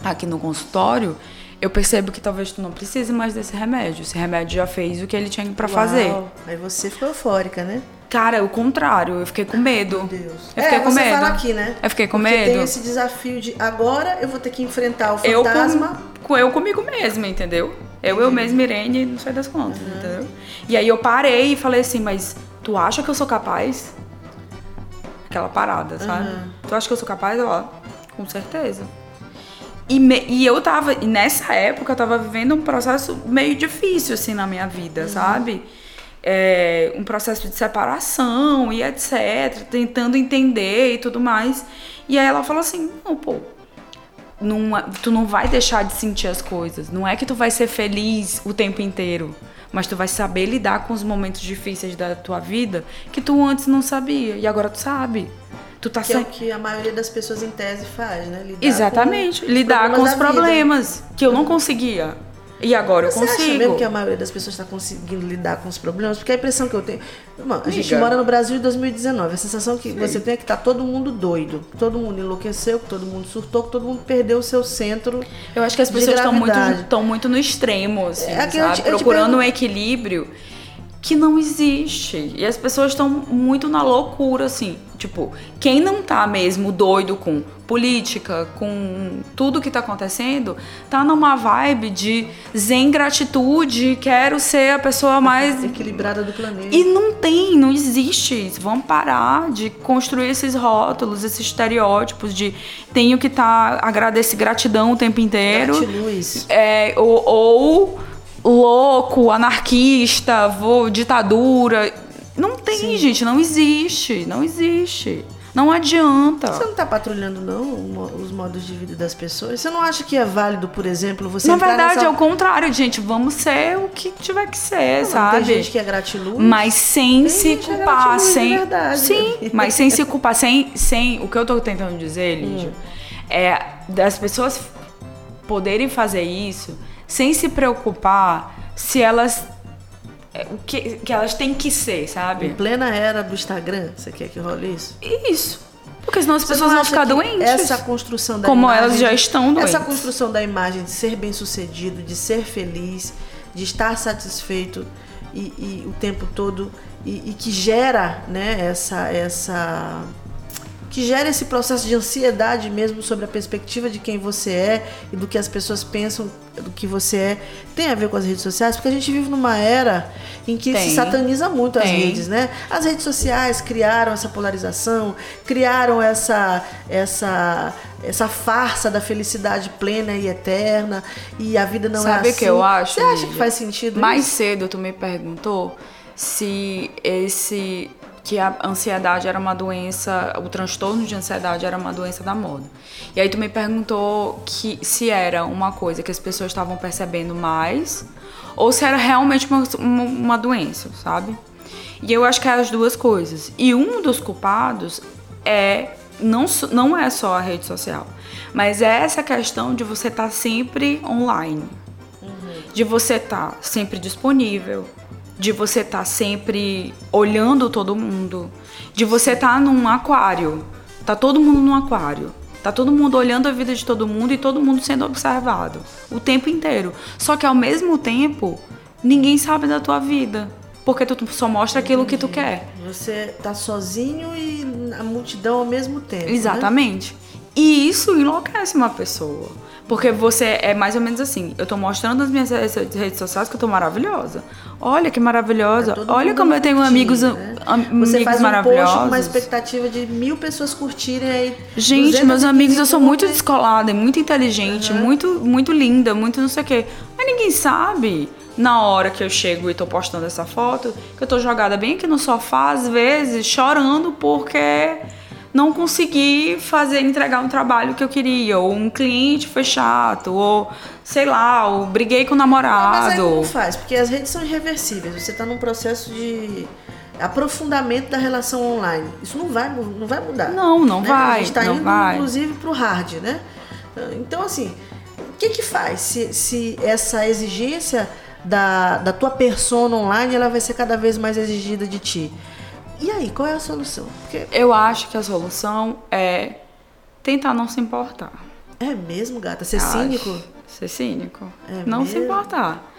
aqui no consultório, eu percebo que talvez tu não precise mais desse remédio. Esse remédio já fez o que ele tinha para fazer. Aí você ficou eufórica, né? Cara, o contrário, eu fiquei com medo. Meu Deus. Eu fiquei é, com você medo. fala aqui, né? Eu fiquei com Porque medo. tem esse desafio de agora eu vou ter que enfrentar o fantasma. Eu, com, eu comigo mesma, entendeu? Eu, uhum. eu mesma, Irene, não sei das contas, uhum. entendeu? E aí eu parei e falei assim, mas tu acha que eu sou capaz? aquela parada, sabe? Tu acha que eu sou capaz? Ó, com certeza. E, me- e eu tava, e nessa época eu tava vivendo um processo meio difícil, assim, na minha vida, sabe? É, um processo de separação e etc, tentando entender e tudo mais. E aí ela falou assim, não, pô, não é- tu não vai deixar de sentir as coisas. Não é que tu vai ser feliz o tempo inteiro, mas tu vai saber lidar com os momentos difíceis da tua vida que tu antes não sabia e agora tu sabe. Tu tá Que é o que a maioria das pessoas em tese faz, né? Lidar Exatamente, com lidar com os vida. problemas que eu não conseguia. E agora Você eu acha consigo. mesmo que a maioria das pessoas está conseguindo lidar com os problemas? Porque a impressão que eu tenho. Irmão, a gente mora no Brasil em 2019. A sensação que você tem é que tá todo mundo doido. Todo mundo enlouqueceu, que todo mundo surtou, que todo mundo perdeu o seu centro. Eu acho que as de pessoas estão muito, muito no extremo, assim, É, aqui eu sabe? te- eu te Procurando um pergunto- equilíbrio que não existe. E as pessoas estão muito na loucura, assim. Tipo, quem não tá mesmo doido com política, com tudo que tá acontecendo, tá numa vibe de zen gratitude, quero ser a pessoa mais Equilibrada do planeta. E não tem, não existe isso. Vamos parar de construir esses rótulos, esses estereótipos de tenho que estar tá, agradecer gratidão o tempo inteiro. Gratiluz. É, ou, ou louco, anarquista, vou, ditadura. Não tem, gente, não existe. Não existe. Não adianta. Você não tá patrulhando, não, os modos de vida das pessoas? Você não acha que é válido, por exemplo, você Na verdade, nessa... é o contrário, gente. Vamos ser o que tiver que ser, Não, sabe? Tem gente que é gratiluz. Mas sem se é culpar, de sem. verdade, Sim, né? mas sem se culpar, sem, sem. O que eu tô tentando dizer, Lídia, Hum. é das pessoas poderem fazer isso sem se preocupar se elas. é, O que, que elas têm que ser, Em sabe? plena era do Instagram, você quer que role isso? Isso. Porque senão as Você pessoas vão ficar doentes. Essa construção da Como imagem, elas já estão doentes. Essa construção da imagem de ser bem sucedido, de ser feliz, de estar satisfeito e, e o tempo todo e, e que gera, né, essa essa que gera esse processo de ansiedade mesmo sobre a perspectiva de quem você é e do que as pessoas pensam do que você é, tem a ver com as redes sociais, porque a gente vive numa era em que Tem. se sataniza muito as Tem. redes, né? As redes sociais criaram essa polarização, criaram essa essa essa farsa da felicidade plena e eterna e a vida não Sabe é o assim. que eu acho, Você acha que faz sentido Mais isso? cedo tu me perguntou se esse que a ansiedade era uma doença, o transtorno de ansiedade era uma doença da moda. E aí tu me perguntou que se era uma coisa que as pessoas estavam percebendo mais ou se era realmente uma, uma, uma doença, sabe? E eu acho que é as duas coisas. E um dos culpados é não, não é só a rede social, mas é essa questão de você estar sempre online de você estar sempre disponível, de você estar sempre olhando todo mundo, de você estar num aquário. Tá todo mundo num aquário. Tá todo mundo olhando a vida de todo mundo e todo mundo sendo observado o tempo inteiro. Só que ao mesmo tempo, ninguém sabe da tua vida, porque tu só mostra aquilo que tu quer. Você tá sozinho e a multidão ao mesmo tempo. né? E isso enlouquece uma pessoa. Porque você é mais ou menos assim. Eu tô mostrando nas minhas redes sociais que eu tô maravilhosa. Olha que maravilhosa. Tá todo Olha como eu tenho amigos, né? am- Você amigos faz um maravilhosos. post com uma expectativa de mil pessoas curtirem aí. Gente, meus 215 amigos, eu sou muito descolada, muito inteligente, muito, muito linda, muito não sei o quê. Mas ninguém sabe, na hora que eu chego e tô postando essa foto, que eu tô jogada bem aqui no sofá, às vezes, chorando porque não consegui fazer, entregar um trabalho que eu queria, ou um cliente foi chato, ou sei lá, ou briguei com o Mas aí namorado. como faz? Porque as redes são irreversíveis. Você está num processo de aprofundamento da relação online. Isso não vai, não vai mudar. Não, não né? vai, A gente está não indo, vai. inclusive, para o hard, né? Então, assim, o que que faz se, se essa exigência da, da tua persona online ela vai ser cada vez mais exigida de ti? E aí, qual é a solução? Porque Eu acho que a solução é tentar não se importar. é mesmo, gata, ser cínico? Ser cínico. É não se mesmo? importar.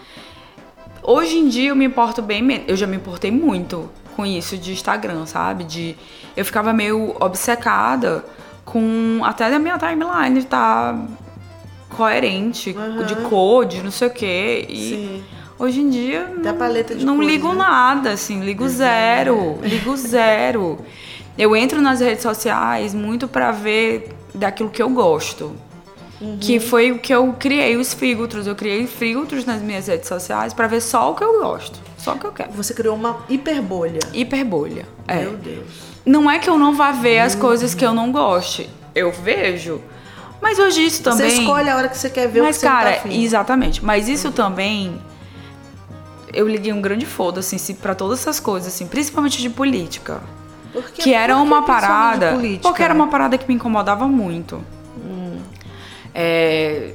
Hoje em dia eu me importo bem menos. Eu já me importei muito com isso de Instagram, sabe? De eu ficava meio obcecada com até da minha timeline tá coerente, Aham. de cor, de não sei o quê. E Sim. Hoje em dia Até a paleta de não cores, ligo né? nada, assim, ligo zero, ligo zero. Eu entro nas redes sociais muito pra ver daquilo que eu gosto. Que foi o que eu criei os filtros. Eu criei filtros nas minhas redes sociais pra ver só o que eu gosto. Só o que eu quero. Você criou uma hiperbolha. Hiperbolha. É. Meu Deus. Não é que eu não vá ver as coisas que eu não goste. Eu vejo. Mas hoje isso também. Você escolhe a hora que você quer ver o Mas, que você não cara, tá afim. exatamente. Mas isso também. Eu liguei um grande foda-se assim, pra todas essas coisas, assim, principalmente de política. Por quê? Que era uma parada. Porque era uma parada que me incomodava muito. Hum. É,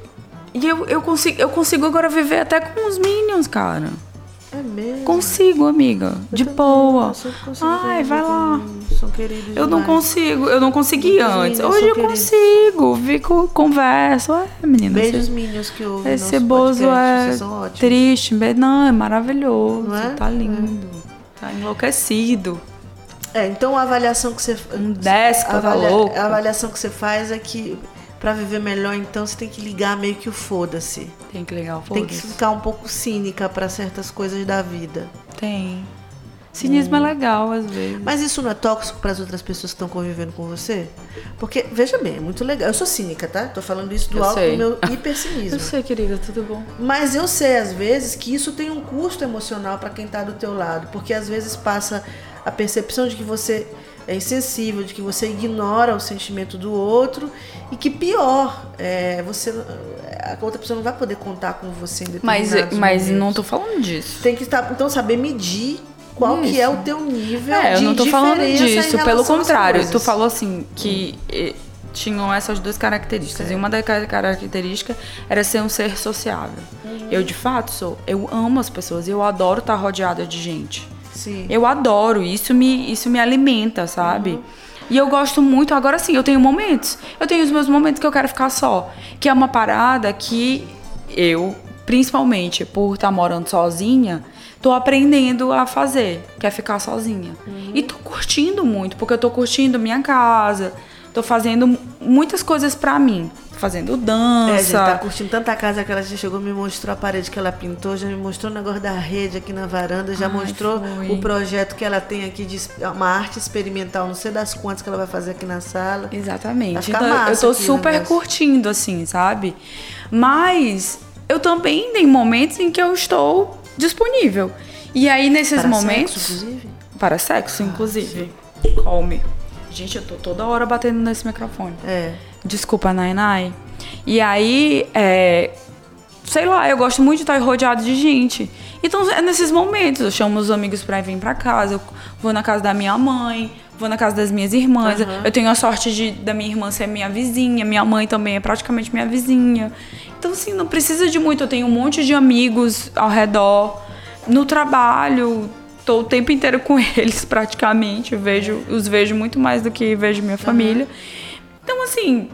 e eu, eu, consigo, eu consigo agora viver até com os Minions, cara. É mesmo. Consigo, amiga. De boa. eu só consigo Ai, vai lá. eles, São queridos Eu não demais. consigo, eu não conseguia Os antes. Hoje eu queridos. consigo, fico, converso. É, menina, Beijos Minions que ouvem esse podcast, é triste. Não, é maravilhoso. Não é? Tá lindo. Tá enlouquecido. É, então a avaliação que você Um déspota avalia- louco. A avaliação que você faz é que pra viver melhor, então você tem que ligar meio que o foda-se. Tem que ligar o Tem que foda-se. ficar um pouco cínica pra certas coisas da vida. Tem. Cinismo é legal, às vezes. Mas isso não é tóxico para as outras pessoas que estão convivendo com você? Porque, veja bem, é muito legal. Eu sou cínica, tá? Tô falando isso do Eu alto sei. do meu hipercinismo. Eu sei, querida, tudo bom. Mas eu sei, às vezes, que isso tem um custo emocional para quem tá do teu lado. Porque às vezes passa a percepção de que você é insensível, de que você ignora o sentimento do outro. E que pior, é, você, a outra pessoa não vai poder contar com você em Mas, determinados mas momentos. não tô falando disso. Tem que estar, então, saber medir qual que é o teu nível É, eu de não tô falando disso, pelo contrário. Tu falou assim que eh, tinham essas duas características. E uma das car- características era ser um ser sociável. Uhum. Eu, de fato, sou. Eu amo as pessoas. Eu adoro estar rodeada de gente. Sim. Eu adoro. Isso me, isso me alimenta, sabe? Uhum. E eu gosto muito. Agora sim, eu tenho momentos. Eu tenho os meus momentos que eu quero ficar só. Que é uma parada que eu, principalmente por estar morando sozinha, tô aprendendo a fazer, que é ficar sozinha. Uhum. E tô curtindo muito, porque eu tô curtindo minha casa, tô fazendo muitas coisas pra mim. Tô fazendo É, a gente dança. tá curtindo tanta casa que ela já chegou, me mostrou a parede que ela pintou, já me mostrou o negócio da rede aqui na varanda, já Ai, mostrou foi. o projeto que ela tem aqui de es- uma arte experimental, não sei das quantas que ela vai fazer aqui na sala. Exatamente. Então, eu tô aqui super curtindo, assim, sabe? Mas eu também tenho momentos em que eu estou disponível. E aí, nesses Para momentos. sexo, inclusive? Para sexo, inclusive. Come. Gente, eu tô toda hora batendo nesse microfone. É. Desculpa, Nainai. E aí, é, sei lá, eu gosto muito de estar rodeado de gente. Então, é nesses momentos, eu chamo os amigos pra vir pra casa, eu vou na casa da minha mãe, vou na casa das minhas irmãs. Eu tenho a sorte de da minha irmã ser minha vizinha, minha mãe também é praticamente minha vizinha. Então, assim, não precisa de muito. Eu tenho um monte de amigos ao redor. No trabalho, tô o tempo inteiro com eles praticamente. Eu vejo, os vejo muito mais do que vejo minha família. Então, assim,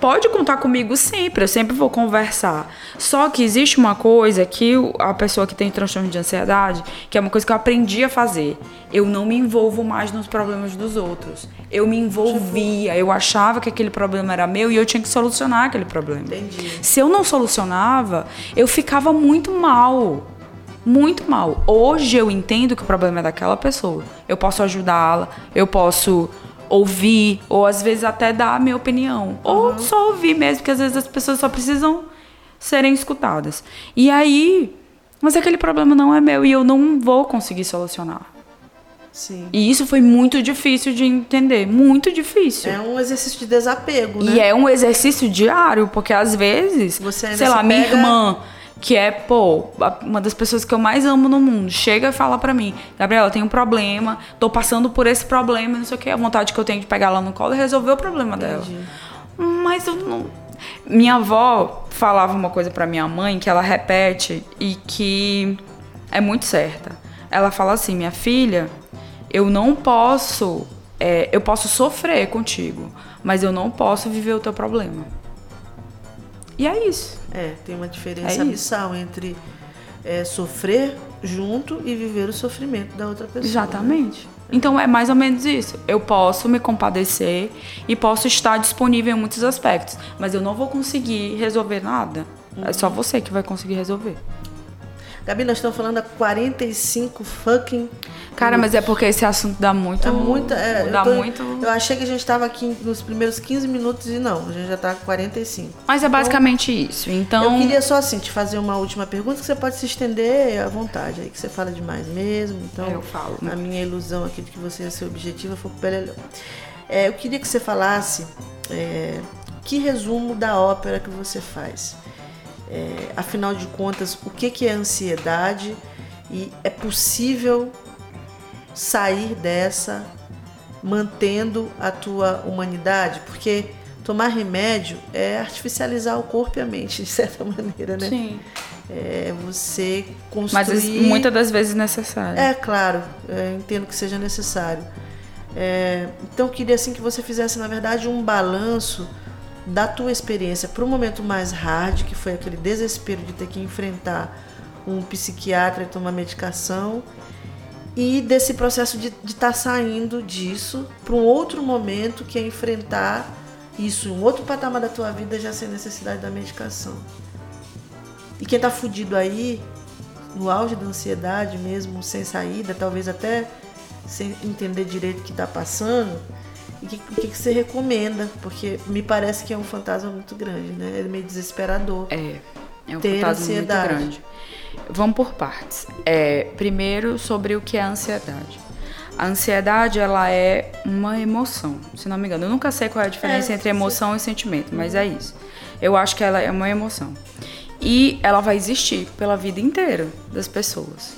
pode contar comigo sempre, eu sempre vou conversar. Só que existe uma coisa que a pessoa que tem transtorno de ansiedade, que é uma coisa que eu aprendi a fazer. Eu não me envolvo mais nos problemas dos outros. Eu me envolvia, eu achava que aquele problema era meu e eu tinha que solucionar aquele problema. Entendi. Se eu não solucionava, eu ficava muito mal. Muito mal. Hoje eu entendo que o problema é daquela pessoa. Eu posso ajudá-la, eu posso ouvir, ou às vezes até dar a minha opinião. Ou só ouvir mesmo, porque às vezes as pessoas só precisam serem escutadas. E aí, mas aquele problema não é meu e eu não vou conseguir solucionar. Sim. E isso foi muito difícil de entender, muito difícil. É um exercício de desapego, né? E é um exercício diário, porque às vezes, Você sei se lá, minha irmã, que é, pô, uma das pessoas que eu mais amo no mundo, chega e fala pra mim, Gabriela, tem um problema, tô passando por esse problema, não sei o que, a vontade que eu tenho de pegar ela no colo e resolver o problema dela. Mas eu não. Minha avó falava uma coisa pra minha mãe que ela repete e que é muito certa. Ela fala assim: minha filha, eu não posso. é, eu posso sofrer contigo, mas eu não posso viver o teu problema. E é isso. É, tem uma diferença É abissal entre é, sofrer junto e viver o sofrimento da outra pessoa. né? Exatamente. Então é mais ou menos isso. Eu posso me compadecer e posso estar disponível em muitos aspectos, mas eu não vou conseguir resolver nada. É só você que vai conseguir resolver. Gabi, nós estamos falando há 45 fucking. Cara, mas é porque esse assunto dá muito. É muita, é, dá eu tô- muito. Eu achei que a gente estava aqui nos primeiros 15 minutos e não, a gente já tá com 45. Mas é basicamente isso. Então. Eu queria só assim te fazer uma última pergunta que você pode se estender à vontade, aí que você fala demais mesmo. Então, Eu falo. a minha ilusão aqui de que você ia ser objetiva foi Pelelhão. É, eu queria que você falasse é, que resumo da ópera que você faz. É, afinal de contas, o que, que é ansiedade e é possível sair dessa mantendo a tua humanidade? Porque tomar remédio é artificializar o corpo e a mente, de certa maneira, né? Sim. É você construir... Mas muitas das vezes necessário. É, claro, é, entendo que seja necessário. É, então, eu queria assim que você fizesse, na verdade, um balanço da tua experiência para o momento mais hard, que foi aquele desespero de ter que enfrentar um psiquiatra e tomar medicação, e desse processo de estar saindo disso para um outro momento que é enfrentar isso, um outro patamar da tua vida já sem necessidade da medicação. E quem tá fudido aí, no auge da ansiedade mesmo, sem saída, talvez até sem entender direito o que tá passando, o que, que, que você recomenda? Porque me parece que é um fantasma muito grande, né? É meio desesperador. É. É um Ter fantasma ansiedade. muito grande. Vamos por partes. É, primeiro, sobre o que é a ansiedade. A ansiedade, ela é uma emoção, se não me engano. Eu nunca sei qual é a diferença É, entre emoção e sentimento, mas é isso. Eu acho que ela é uma emoção. E ela vai existir pela vida inteira das pessoas.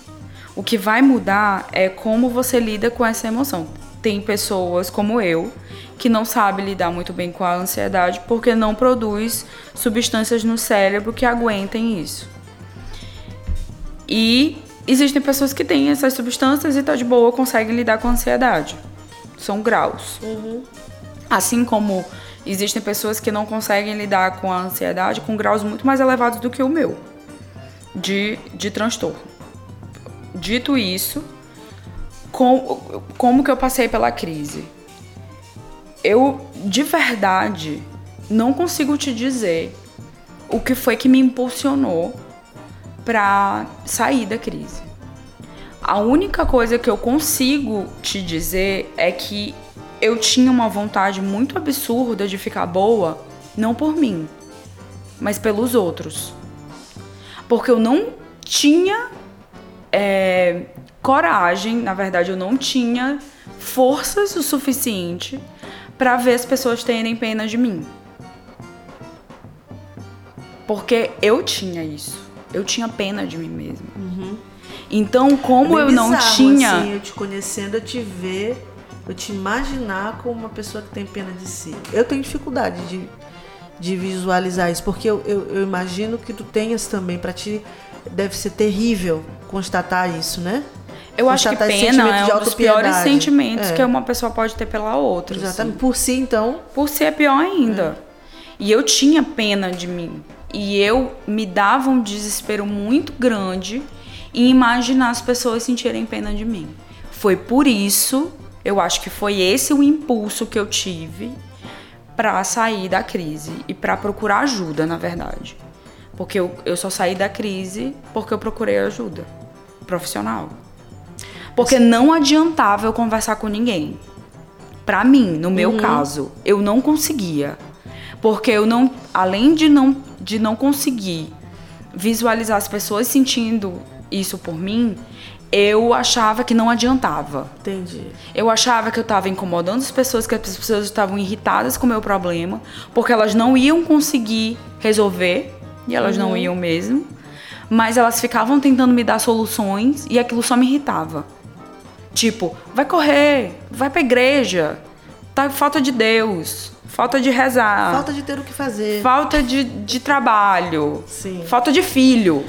O que vai mudar é como você lida com essa emoção. Tem pessoas como eu que não sabe lidar muito bem com a ansiedade porque não produz substâncias no cérebro que aguentem isso. E existem pessoas que têm essas substâncias e tá de boa, conseguem lidar com a ansiedade. São graus. Assim como existem pessoas que não conseguem lidar com a ansiedade com graus muito mais elevados do que o meu de, de transtorno. Dito isso, com, como que eu passei pela crise? Eu, de verdade, não consigo te dizer o que foi que me impulsionou para sair da crise. A única coisa que eu consigo te dizer é que eu tinha uma vontade muito absurda de ficar boa, não por mim, mas pelos outros. Porque eu não tinha é, coragem, na verdade, eu não tinha forças o suficiente para ver as pessoas terem pena de mim. Porque eu tinha isso. Eu tinha pena de mim mesma. Então, como É eu bem não bizarro, tinha. Assim, eu te conhecendo, eu te ver, eu te imaginar como uma pessoa que tem pena de si. Eu tenho dificuldade de, de visualizar isso, porque eu, eu, eu imagino que tu tenhas também, pra ti deve ser terrível constatar isso, né? Eu acho que pena é um dos piores sentimentos É. que uma pessoa pode ter pela outra. assim. Exatamente. Por si, então, Por ser pior ainda. E eu tinha pena de mim. E eu me dava um desespero muito grande em imaginar as pessoas sentirem pena de mim. Foi por isso, eu acho que foi esse o impulso que eu tive para sair da crise e para procurar ajuda, na verdade. Porque eu, eu só saí da crise porque eu procurei ajuda profissional. Porque não adiantava eu conversar com ninguém. Pra mim, no meu caso, eu não conseguia. Porque eu não, além de não, de não conseguir visualizar as pessoas sentindo isso por mim, eu achava que não adiantava. entendi. Eu achava que eu estava incomodando as pessoas, que as pessoas estavam irritadas com o meu problema, porque elas não iam conseguir resolver, e elas não iam mesmo, mas elas ficavam tentando me dar soluções e aquilo só me irritava. Tipo, vai correr, vai pra igreja, tá falta de Deus, falta de rezar, Falta de ter o que fazer. falta de, de trabalho, Sim. falta de filho.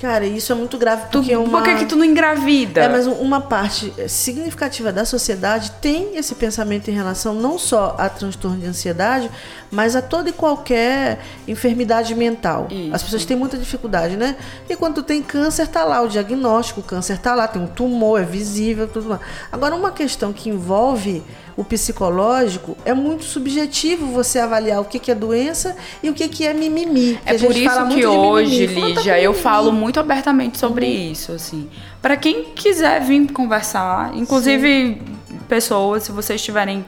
Cara, isso é muito grave Tu, porque é uma... Por que, que tu não engravida? É, mas uma parte significativa da sociedade tem esse pensamento em relação não só a transtorno de ansiedade, mas a toda e qualquer enfermidade mental. Isso. As pessoas têm muita dificuldade, né? E quando tu tem câncer, tá lá o diagnóstico, o câncer tá lá, tem um tumor, é visível, tudo mais. Agora, uma questão que envolve o psicológico é muito subjetivo você avaliar o que, que é doença e o que, que é mimimi. É por isso que hoje, tá Lídia, com eu falo muito abertamente sobre uhum. isso, assim. Para quem quiser vir conversar, inclusive Sim. pessoas, se vocês estiverem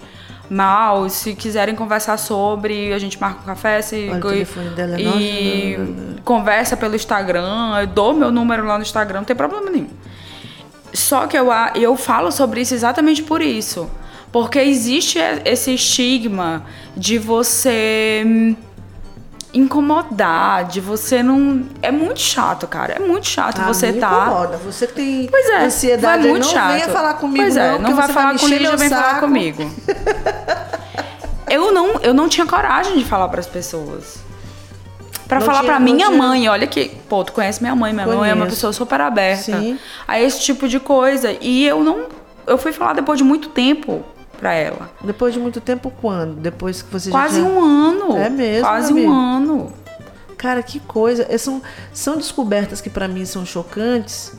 mal, se quiserem conversar sobre, a gente marca um café, se Olha, o telefone dela é e nossa, conversa pelo Instagram, eu dou meu número lá no Instagram, não tem problema nenhum. Só que eu, eu falo sobre isso exatamente por isso. Porque existe esse estigma de você hum, incomodar, de você não. É muito chato, cara. É muito chato ah, você me tá. Incomoda. Você que tem pois é, ansiedade, é muito não chato. venha falar comigo. Pois é, não, não vai falar com Lígia, vem falar comigo. eu não, eu não tinha coragem de falar para as pessoas. Para falar para minha tinha... mãe, olha que, pô, tu conhece minha mãe, minha Conheço. mãe é uma pessoa super aberta Sim. a esse tipo de coisa. E eu não, eu fui falar depois de muito tempo para ela. Depois de muito tempo quando? Depois que você Quase já tinha... um ano. É mesmo. Quase amigo. um ano. Cara, que coisa. São, são descobertas que para mim são chocantes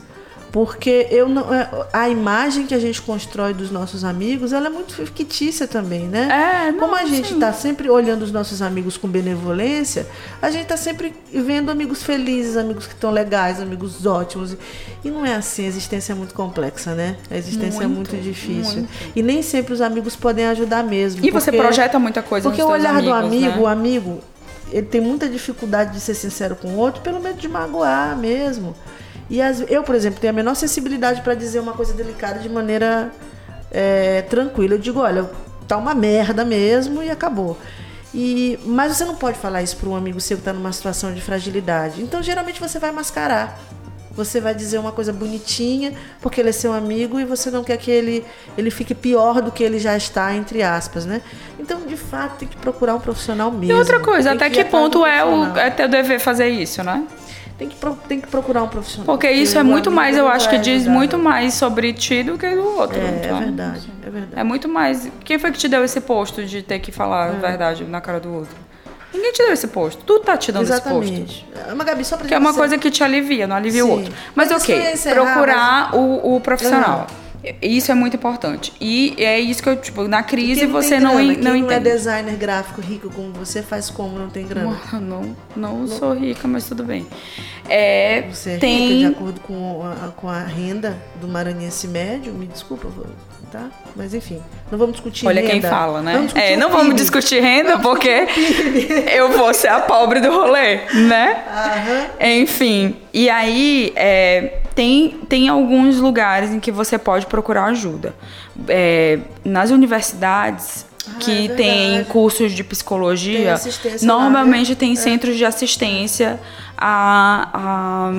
porque eu não, é, a imagem que a gente constrói dos nossos amigos, ela é muito fictícia também, né? É, não, Como a gente está sempre olhando os nossos amigos com benevolência, a gente está sempre vendo amigos felizes, amigos que estão legais, amigos ótimos. E não é assim, a existência é muito complexa, né? A existência muito, é muito difícil. Muito. E nem sempre os amigos podem ajudar mesmo. E porque, você projeta muita coisa Porque o olhar amigos, do amigo, né? o amigo, ele tem muita dificuldade de ser sincero com o outro pelo medo de magoar mesmo. E as, eu, por exemplo, tenho a menor sensibilidade para dizer uma coisa delicada de maneira é, tranquila. Eu digo, olha, tá uma merda mesmo e acabou. E, mas você não pode falar isso para um amigo seu que está numa situação de fragilidade. Então, geralmente, você vai mascarar. Você vai dizer uma coisa bonitinha, porque ele é seu amigo e você não quer que ele, ele fique pior do que ele já está, entre aspas, né? Então, de fato, tem que procurar um profissional mesmo. E outra coisa, até que, que ponto é, o, é teu dever fazer isso, né? Tem que, tem que procurar um profissional. Porque isso é muito mais, eu acho que diz muito mais sobre ti do que do outro. É, então, é verdade, é verdade. É muito mais. Quem foi que te deu esse posto de ter que falar é. a verdade na cara do outro? Ninguém te deu esse posto. Tu tá te dando Exatamente. esse posto. Mas, Gabi, só pra Que é uma coisa que te alivia, não alivia Sim. o outro. Mas, mas ok, procurar o, o profissional. Uhum. Isso é muito importante. E é isso que eu, tipo, na crise não você não, não, não entende. não é designer gráfico rico como você, faz como não tem grana? Não, não, não sou rica, mas tudo bem. É, você é tem... rica de acordo com a, com a renda do maranhense médio? Me desculpa, tá? Mas enfim, não vamos discutir Olha renda. quem fala, né? Vamos é, não vamos discutir renda porque eu vou ser a pobre do rolê, né? Aham. Enfim, e aí é, tem, tem alguns lugares em que você pode procurar ajuda. É, nas universidades, ah, que é tem cursos de psicologia, tem normalmente lá, né? tem é. centros de assistência a, a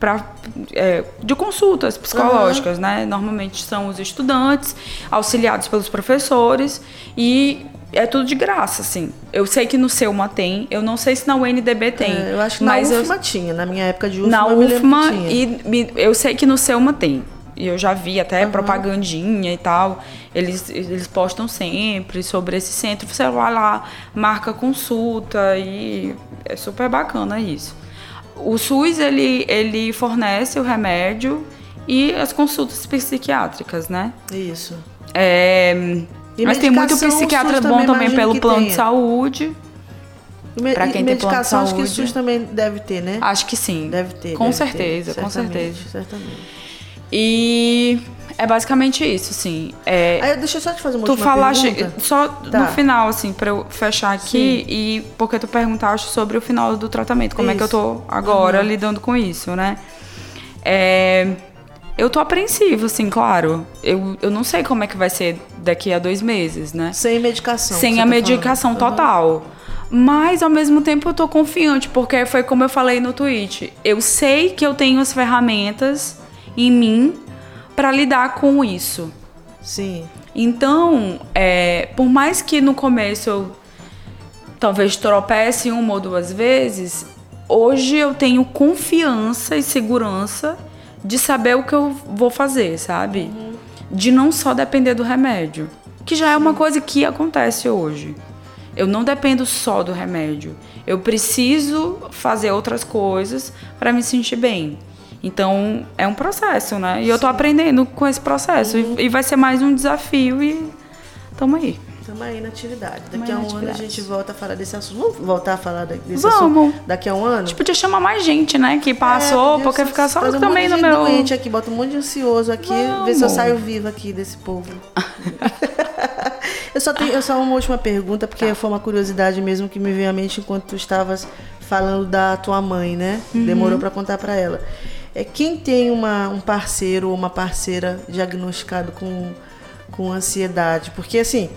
pra, é, de consultas psicológicas, uhum. né? Normalmente são os estudantes, auxiliados pelos professores e é tudo de graça, assim. Eu sei que no Selma tem, eu não sei se na UNDB tem. É, eu acho que mas na UFMA eu, tinha, na minha época de UFMA. Na eu UFMA, e eu sei que no Selma tem. E eu já vi até uhum. propagandinha e tal. Eles, eles postam sempre sobre esse centro. Você vai lá, marca consulta e é super bacana isso. O SUS, ele, ele fornece o remédio e as consultas psiquiátricas, né? Isso. É, mas tem muito psiquiatra bom também pelo plano de saúde. Para quem tem plano de saúde. acho que o SUS também deve ter, né? Acho que sim. Deve ter. Com deve certeza, ter, com certeza. Certamente. E é basicamente isso, assim. É, Aí, deixa eu só te fazer uma tu falaste, pergunta. Só Tá. no final, assim, pra eu fechar aqui, e porque tu perguntaste sobre o final do tratamento, como é que eu tô agora Uhum. lidando com isso, né? É, eu tô apreensiva, assim, claro. Eu, eu não sei como é que vai ser daqui a dois meses, né? Sem medicação. Sem a tá medicação falando. Uhum. total. Mas ao mesmo tempo eu tô confiante, porque foi como eu falei no tweet. Eu sei que eu tenho as ferramentas em mim para lidar com isso. Sim. Então, é, por mais que no começo eu talvez tropece uma ou duas vezes, hoje eu tenho confiança e segurança de saber o que eu vou fazer, sabe? De não só depender do remédio, que já é uma coisa que acontece hoje. Eu não dependo só do remédio. Eu preciso fazer outras coisas para me sentir bem. Então, é um processo, né? E eu tô aprendendo com esse processo. E, e vai ser mais um desafio e tamo aí. Estamos aí na atividade. Daqui a um ano a gente volta a falar desse assunto. Vamos voltar a falar desse Vamos. assunto daqui a um ano? A gente podia chamar mais gente, né? Que passou, É, porque ficar só um também no meu. doente aqui, bota um monte de ansioso aqui, ver se eu Vamos. saio viva aqui desse povo. eu só tenho eu só uma última pergunta, porque Tá. foi uma curiosidade mesmo que me veio à mente enquanto tu estavas falando da tua mãe, né? Uhum. Demorou pra contar pra ela. É quem tem uma, um parceiro ou uma parceira diagnosticado com, com ansiedade, porque assim,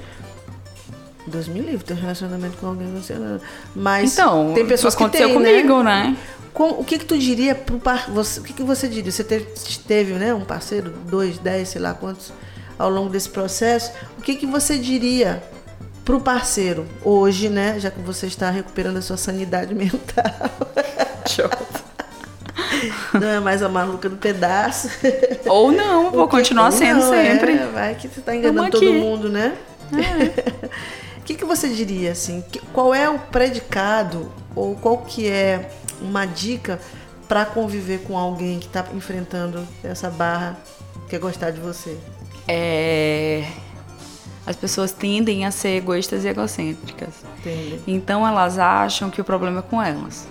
Deus me livre, ter um relacionamento com alguém ansiedade. Mas Então, tem pessoas que aconteceu né? comigo, né? Com- o que que tu diria pro par, você, o que que você diria? Você teve, teve, né, um parceiro, dois, dez, sei lá quantos, ao longo desse processo. O que que você diria pro parceiro hoje, né, já que você está recuperando a sua sanidade mental? Show. Não é mais a maluca do pedaço. Ou não, vou continuar sendo não, sempre. é, vai que você tá enganando todo mundo, né? O que, que você diria assim? Que- qual é o predicado ou qual que é uma dica para conviver com alguém que está enfrentando essa barra que é gostar de você? É, As pessoas tendem a ser egoístas e egocêntricas. Entende? Então elas acham que o problema é com elas.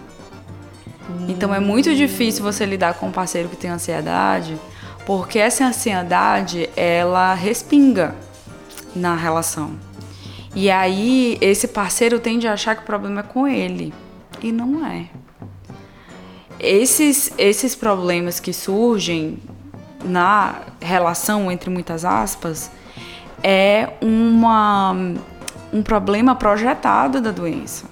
Então é muito difícil você lidar com um parceiro que tem ansiedade, porque essa ansiedade ela respinga na relação. E aí esse parceiro tende a achar que o problema é com ele e não é. Esses esses problemas que surgem na relação entre muitas aspas é uma um problema projetado da doença.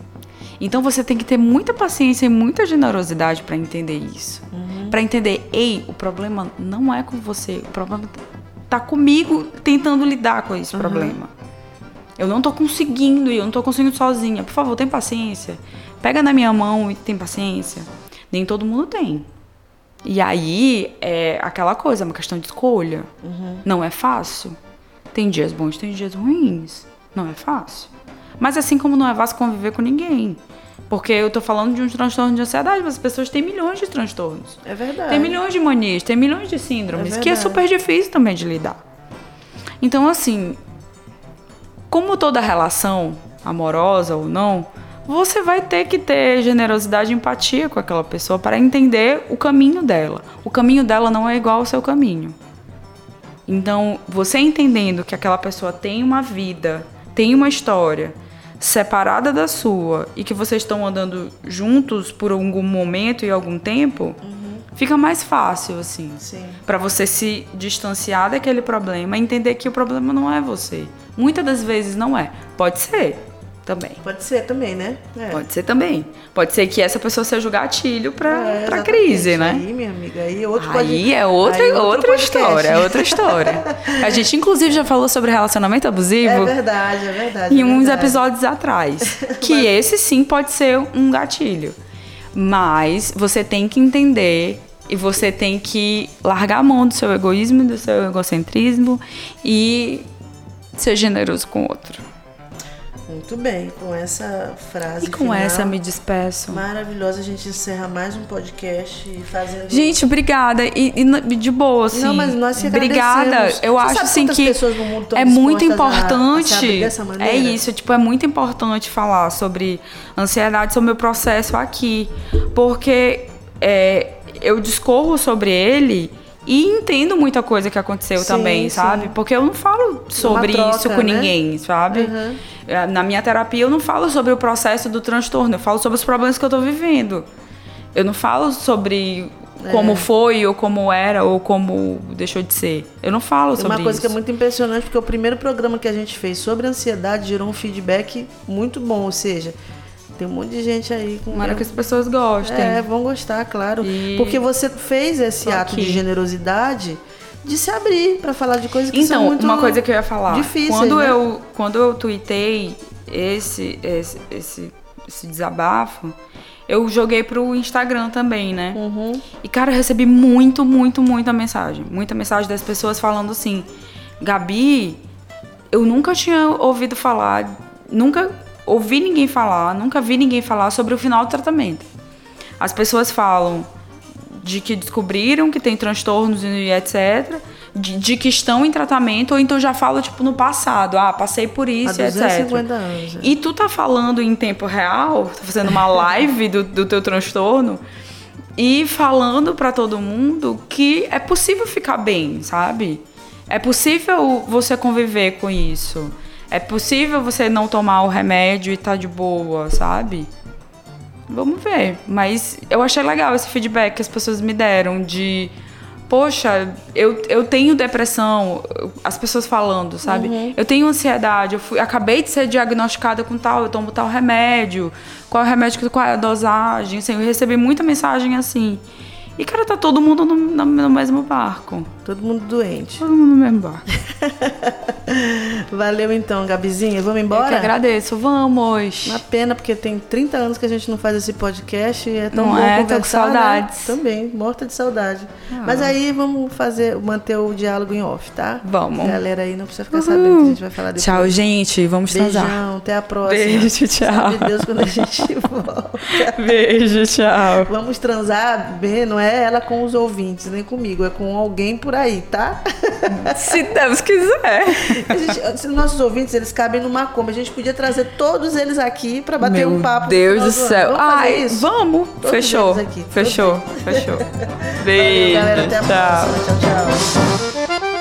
Então você tem que ter muita paciência e muita generosidade para entender isso. Para entender, ei, o problema não é com você, o problema tá comigo tentando lidar com esse problema. Eu não tô conseguindo e eu não tô conseguindo sozinha. Por favor, tem paciência. Pega na minha mão e tem paciência. Nem todo mundo tem. E aí é aquela coisa, é uma questão de escolha. Não é fácil. Tem dias bons, tem dias ruins. Não é fácil. Mas assim como não é fácil conviver com ninguém. Porque eu tô falando de um transtorno de ansiedade, mas as pessoas têm milhões de transtornos. É verdade. Tem milhões de manias, tem milhões de síndromes, É que é verdade. super difícil também de lidar. Então, assim, como toda relação, amorosa ou não, você vai ter que ter generosidade e empatia com aquela pessoa para entender o caminho dela. O caminho dela não é igual ao seu caminho. Então, você entendendo que aquela pessoa tem uma vida, tem uma história separada da sua e que vocês estão andando juntos por algum momento e algum tempo, fica mais fácil assim. Sim. Pra você se distanciar daquele problema e entender que o problema não é você. Muitas das vezes não é. Pode ser também. Pode ser também, né? É. Pode ser também. Pode ser que essa pessoa seja o gatilho pra, É, pra crise, né? Aí, minha amiga, aí outro Aí pode- é outra, aí outro outra história, é outra história. A gente, inclusive, já falou sobre relacionamento abusivo É verdade, é verdade. em é uns verdade. episódios atrás. Que esse sim pode ser um gatilho. Mas você tem que entender e você tem que largar a mão do seu egoísmo, do seu egocentrismo e ser generoso com o outro. Muito bem, com essa frase. E com final essa me despeço. Maravilhosa, a gente encerra mais um podcast fazendo. Gente, obrigada. E, e de boa, assim. Não, mas nós que Obrigada. Eu Você acho assim que é muito dispostas a- a importante. é isso, tipo, é muito importante falar sobre ansiedade, sobre o meu processo aqui, porque é, eu discorro sobre ele e entendo muita coisa que aconteceu Sim, também, sim. sabe? Porque eu não falo sobre troca, isso com né? ninguém, sabe? Uhum. É, Na minha terapia eu não falo sobre o processo do transtorno, eu falo sobre os problemas que eu tô vivendo. Eu não falo sobre É. como foi, ou como era, ou como deixou de ser. Eu não falo sobre uma coisa isso. que é muito impressionante, porque o primeiro programa que a gente fez sobre ansiedade gerou um feedback muito bom, ou seja, tem um monte de gente aí com Tomara que as pessoas gostem. É, vão gostar, claro. E- Porque você fez esse Tô ato aqui. de generosidade de se abrir pra falar de coisas que são Então, muito uma coisa que eu ia falar. difíceis, quando né? eu quando eu tuitei esse esse, esse esse desabafo, eu joguei pro Instagram também, né? Uhum. E cara, eu recebi muito, muito, muita mensagem, muita mensagem das pessoas falando assim: "Gabi, eu nunca tinha ouvido falar, nunca ouvi ninguém falar, nunca vi ninguém falar sobre o final do tratamento. As pessoas falam de que descobriram que tem transtornos e etc, de, de, que estão em tratamento, ou então já falo, tipo, no passado. Ah, passei por isso, Há etc. 250 anos. é. E tu tá falando em tempo real, tá fazendo uma live do, do teu transtorno e falando para todo mundo que é possível ficar bem, sabe? É possível você conviver com isso. É possível você não tomar o remédio e tá de boa, sabe? Vamos ver. Mas eu achei legal esse feedback que as pessoas me deram de. Poxa, eu, eu tenho depressão, as pessoas falando, sabe? Uhum. Eu tenho ansiedade, eu fui, acabei de ser diagnosticada com tal, eu tomo tal remédio, qual é o remédio, qual é a dosagem, assim, eu recebi muita mensagem assim. E, cara, tá todo mundo no, no, no mesmo barco. Todo mundo doente. Todo mundo no mesmo barco. Valeu então, Gabizinha. Vamos Eu que embora? agradeço. Vamos. Uma pena, porque tem 30 anos que a gente não faz esse podcast e é tão Não bom é? Tô com conversar, saudades. Né? Também, morta de saudade. Ah. Mas aí vamos fazer, manter o diálogo em off, tá? Vamos. A galera aí não precisa ficar sabendo que a gente vai falar depois. Tchau, gente. Vamos transar. Beijão, até a próxima. Beijo, tchau. Sabe Deus quando a gente volta. Beijo, tchau. Vamos transar bem, não é ela com os ouvintes, nem comigo, é com alguém por aí, tá? Se Deus quiser. Gente, nossos ouvintes, eles cabem numa Kombi. A gente podia trazer todos eles aqui pra bater Meu um papo. Deus do céu. Vamos Ai, isso? vamos. Todos Fechou. aqui, Fechou. Fechou. Valeu, Beijo. galera. Até a tchau. próxima. Tchau, tchau.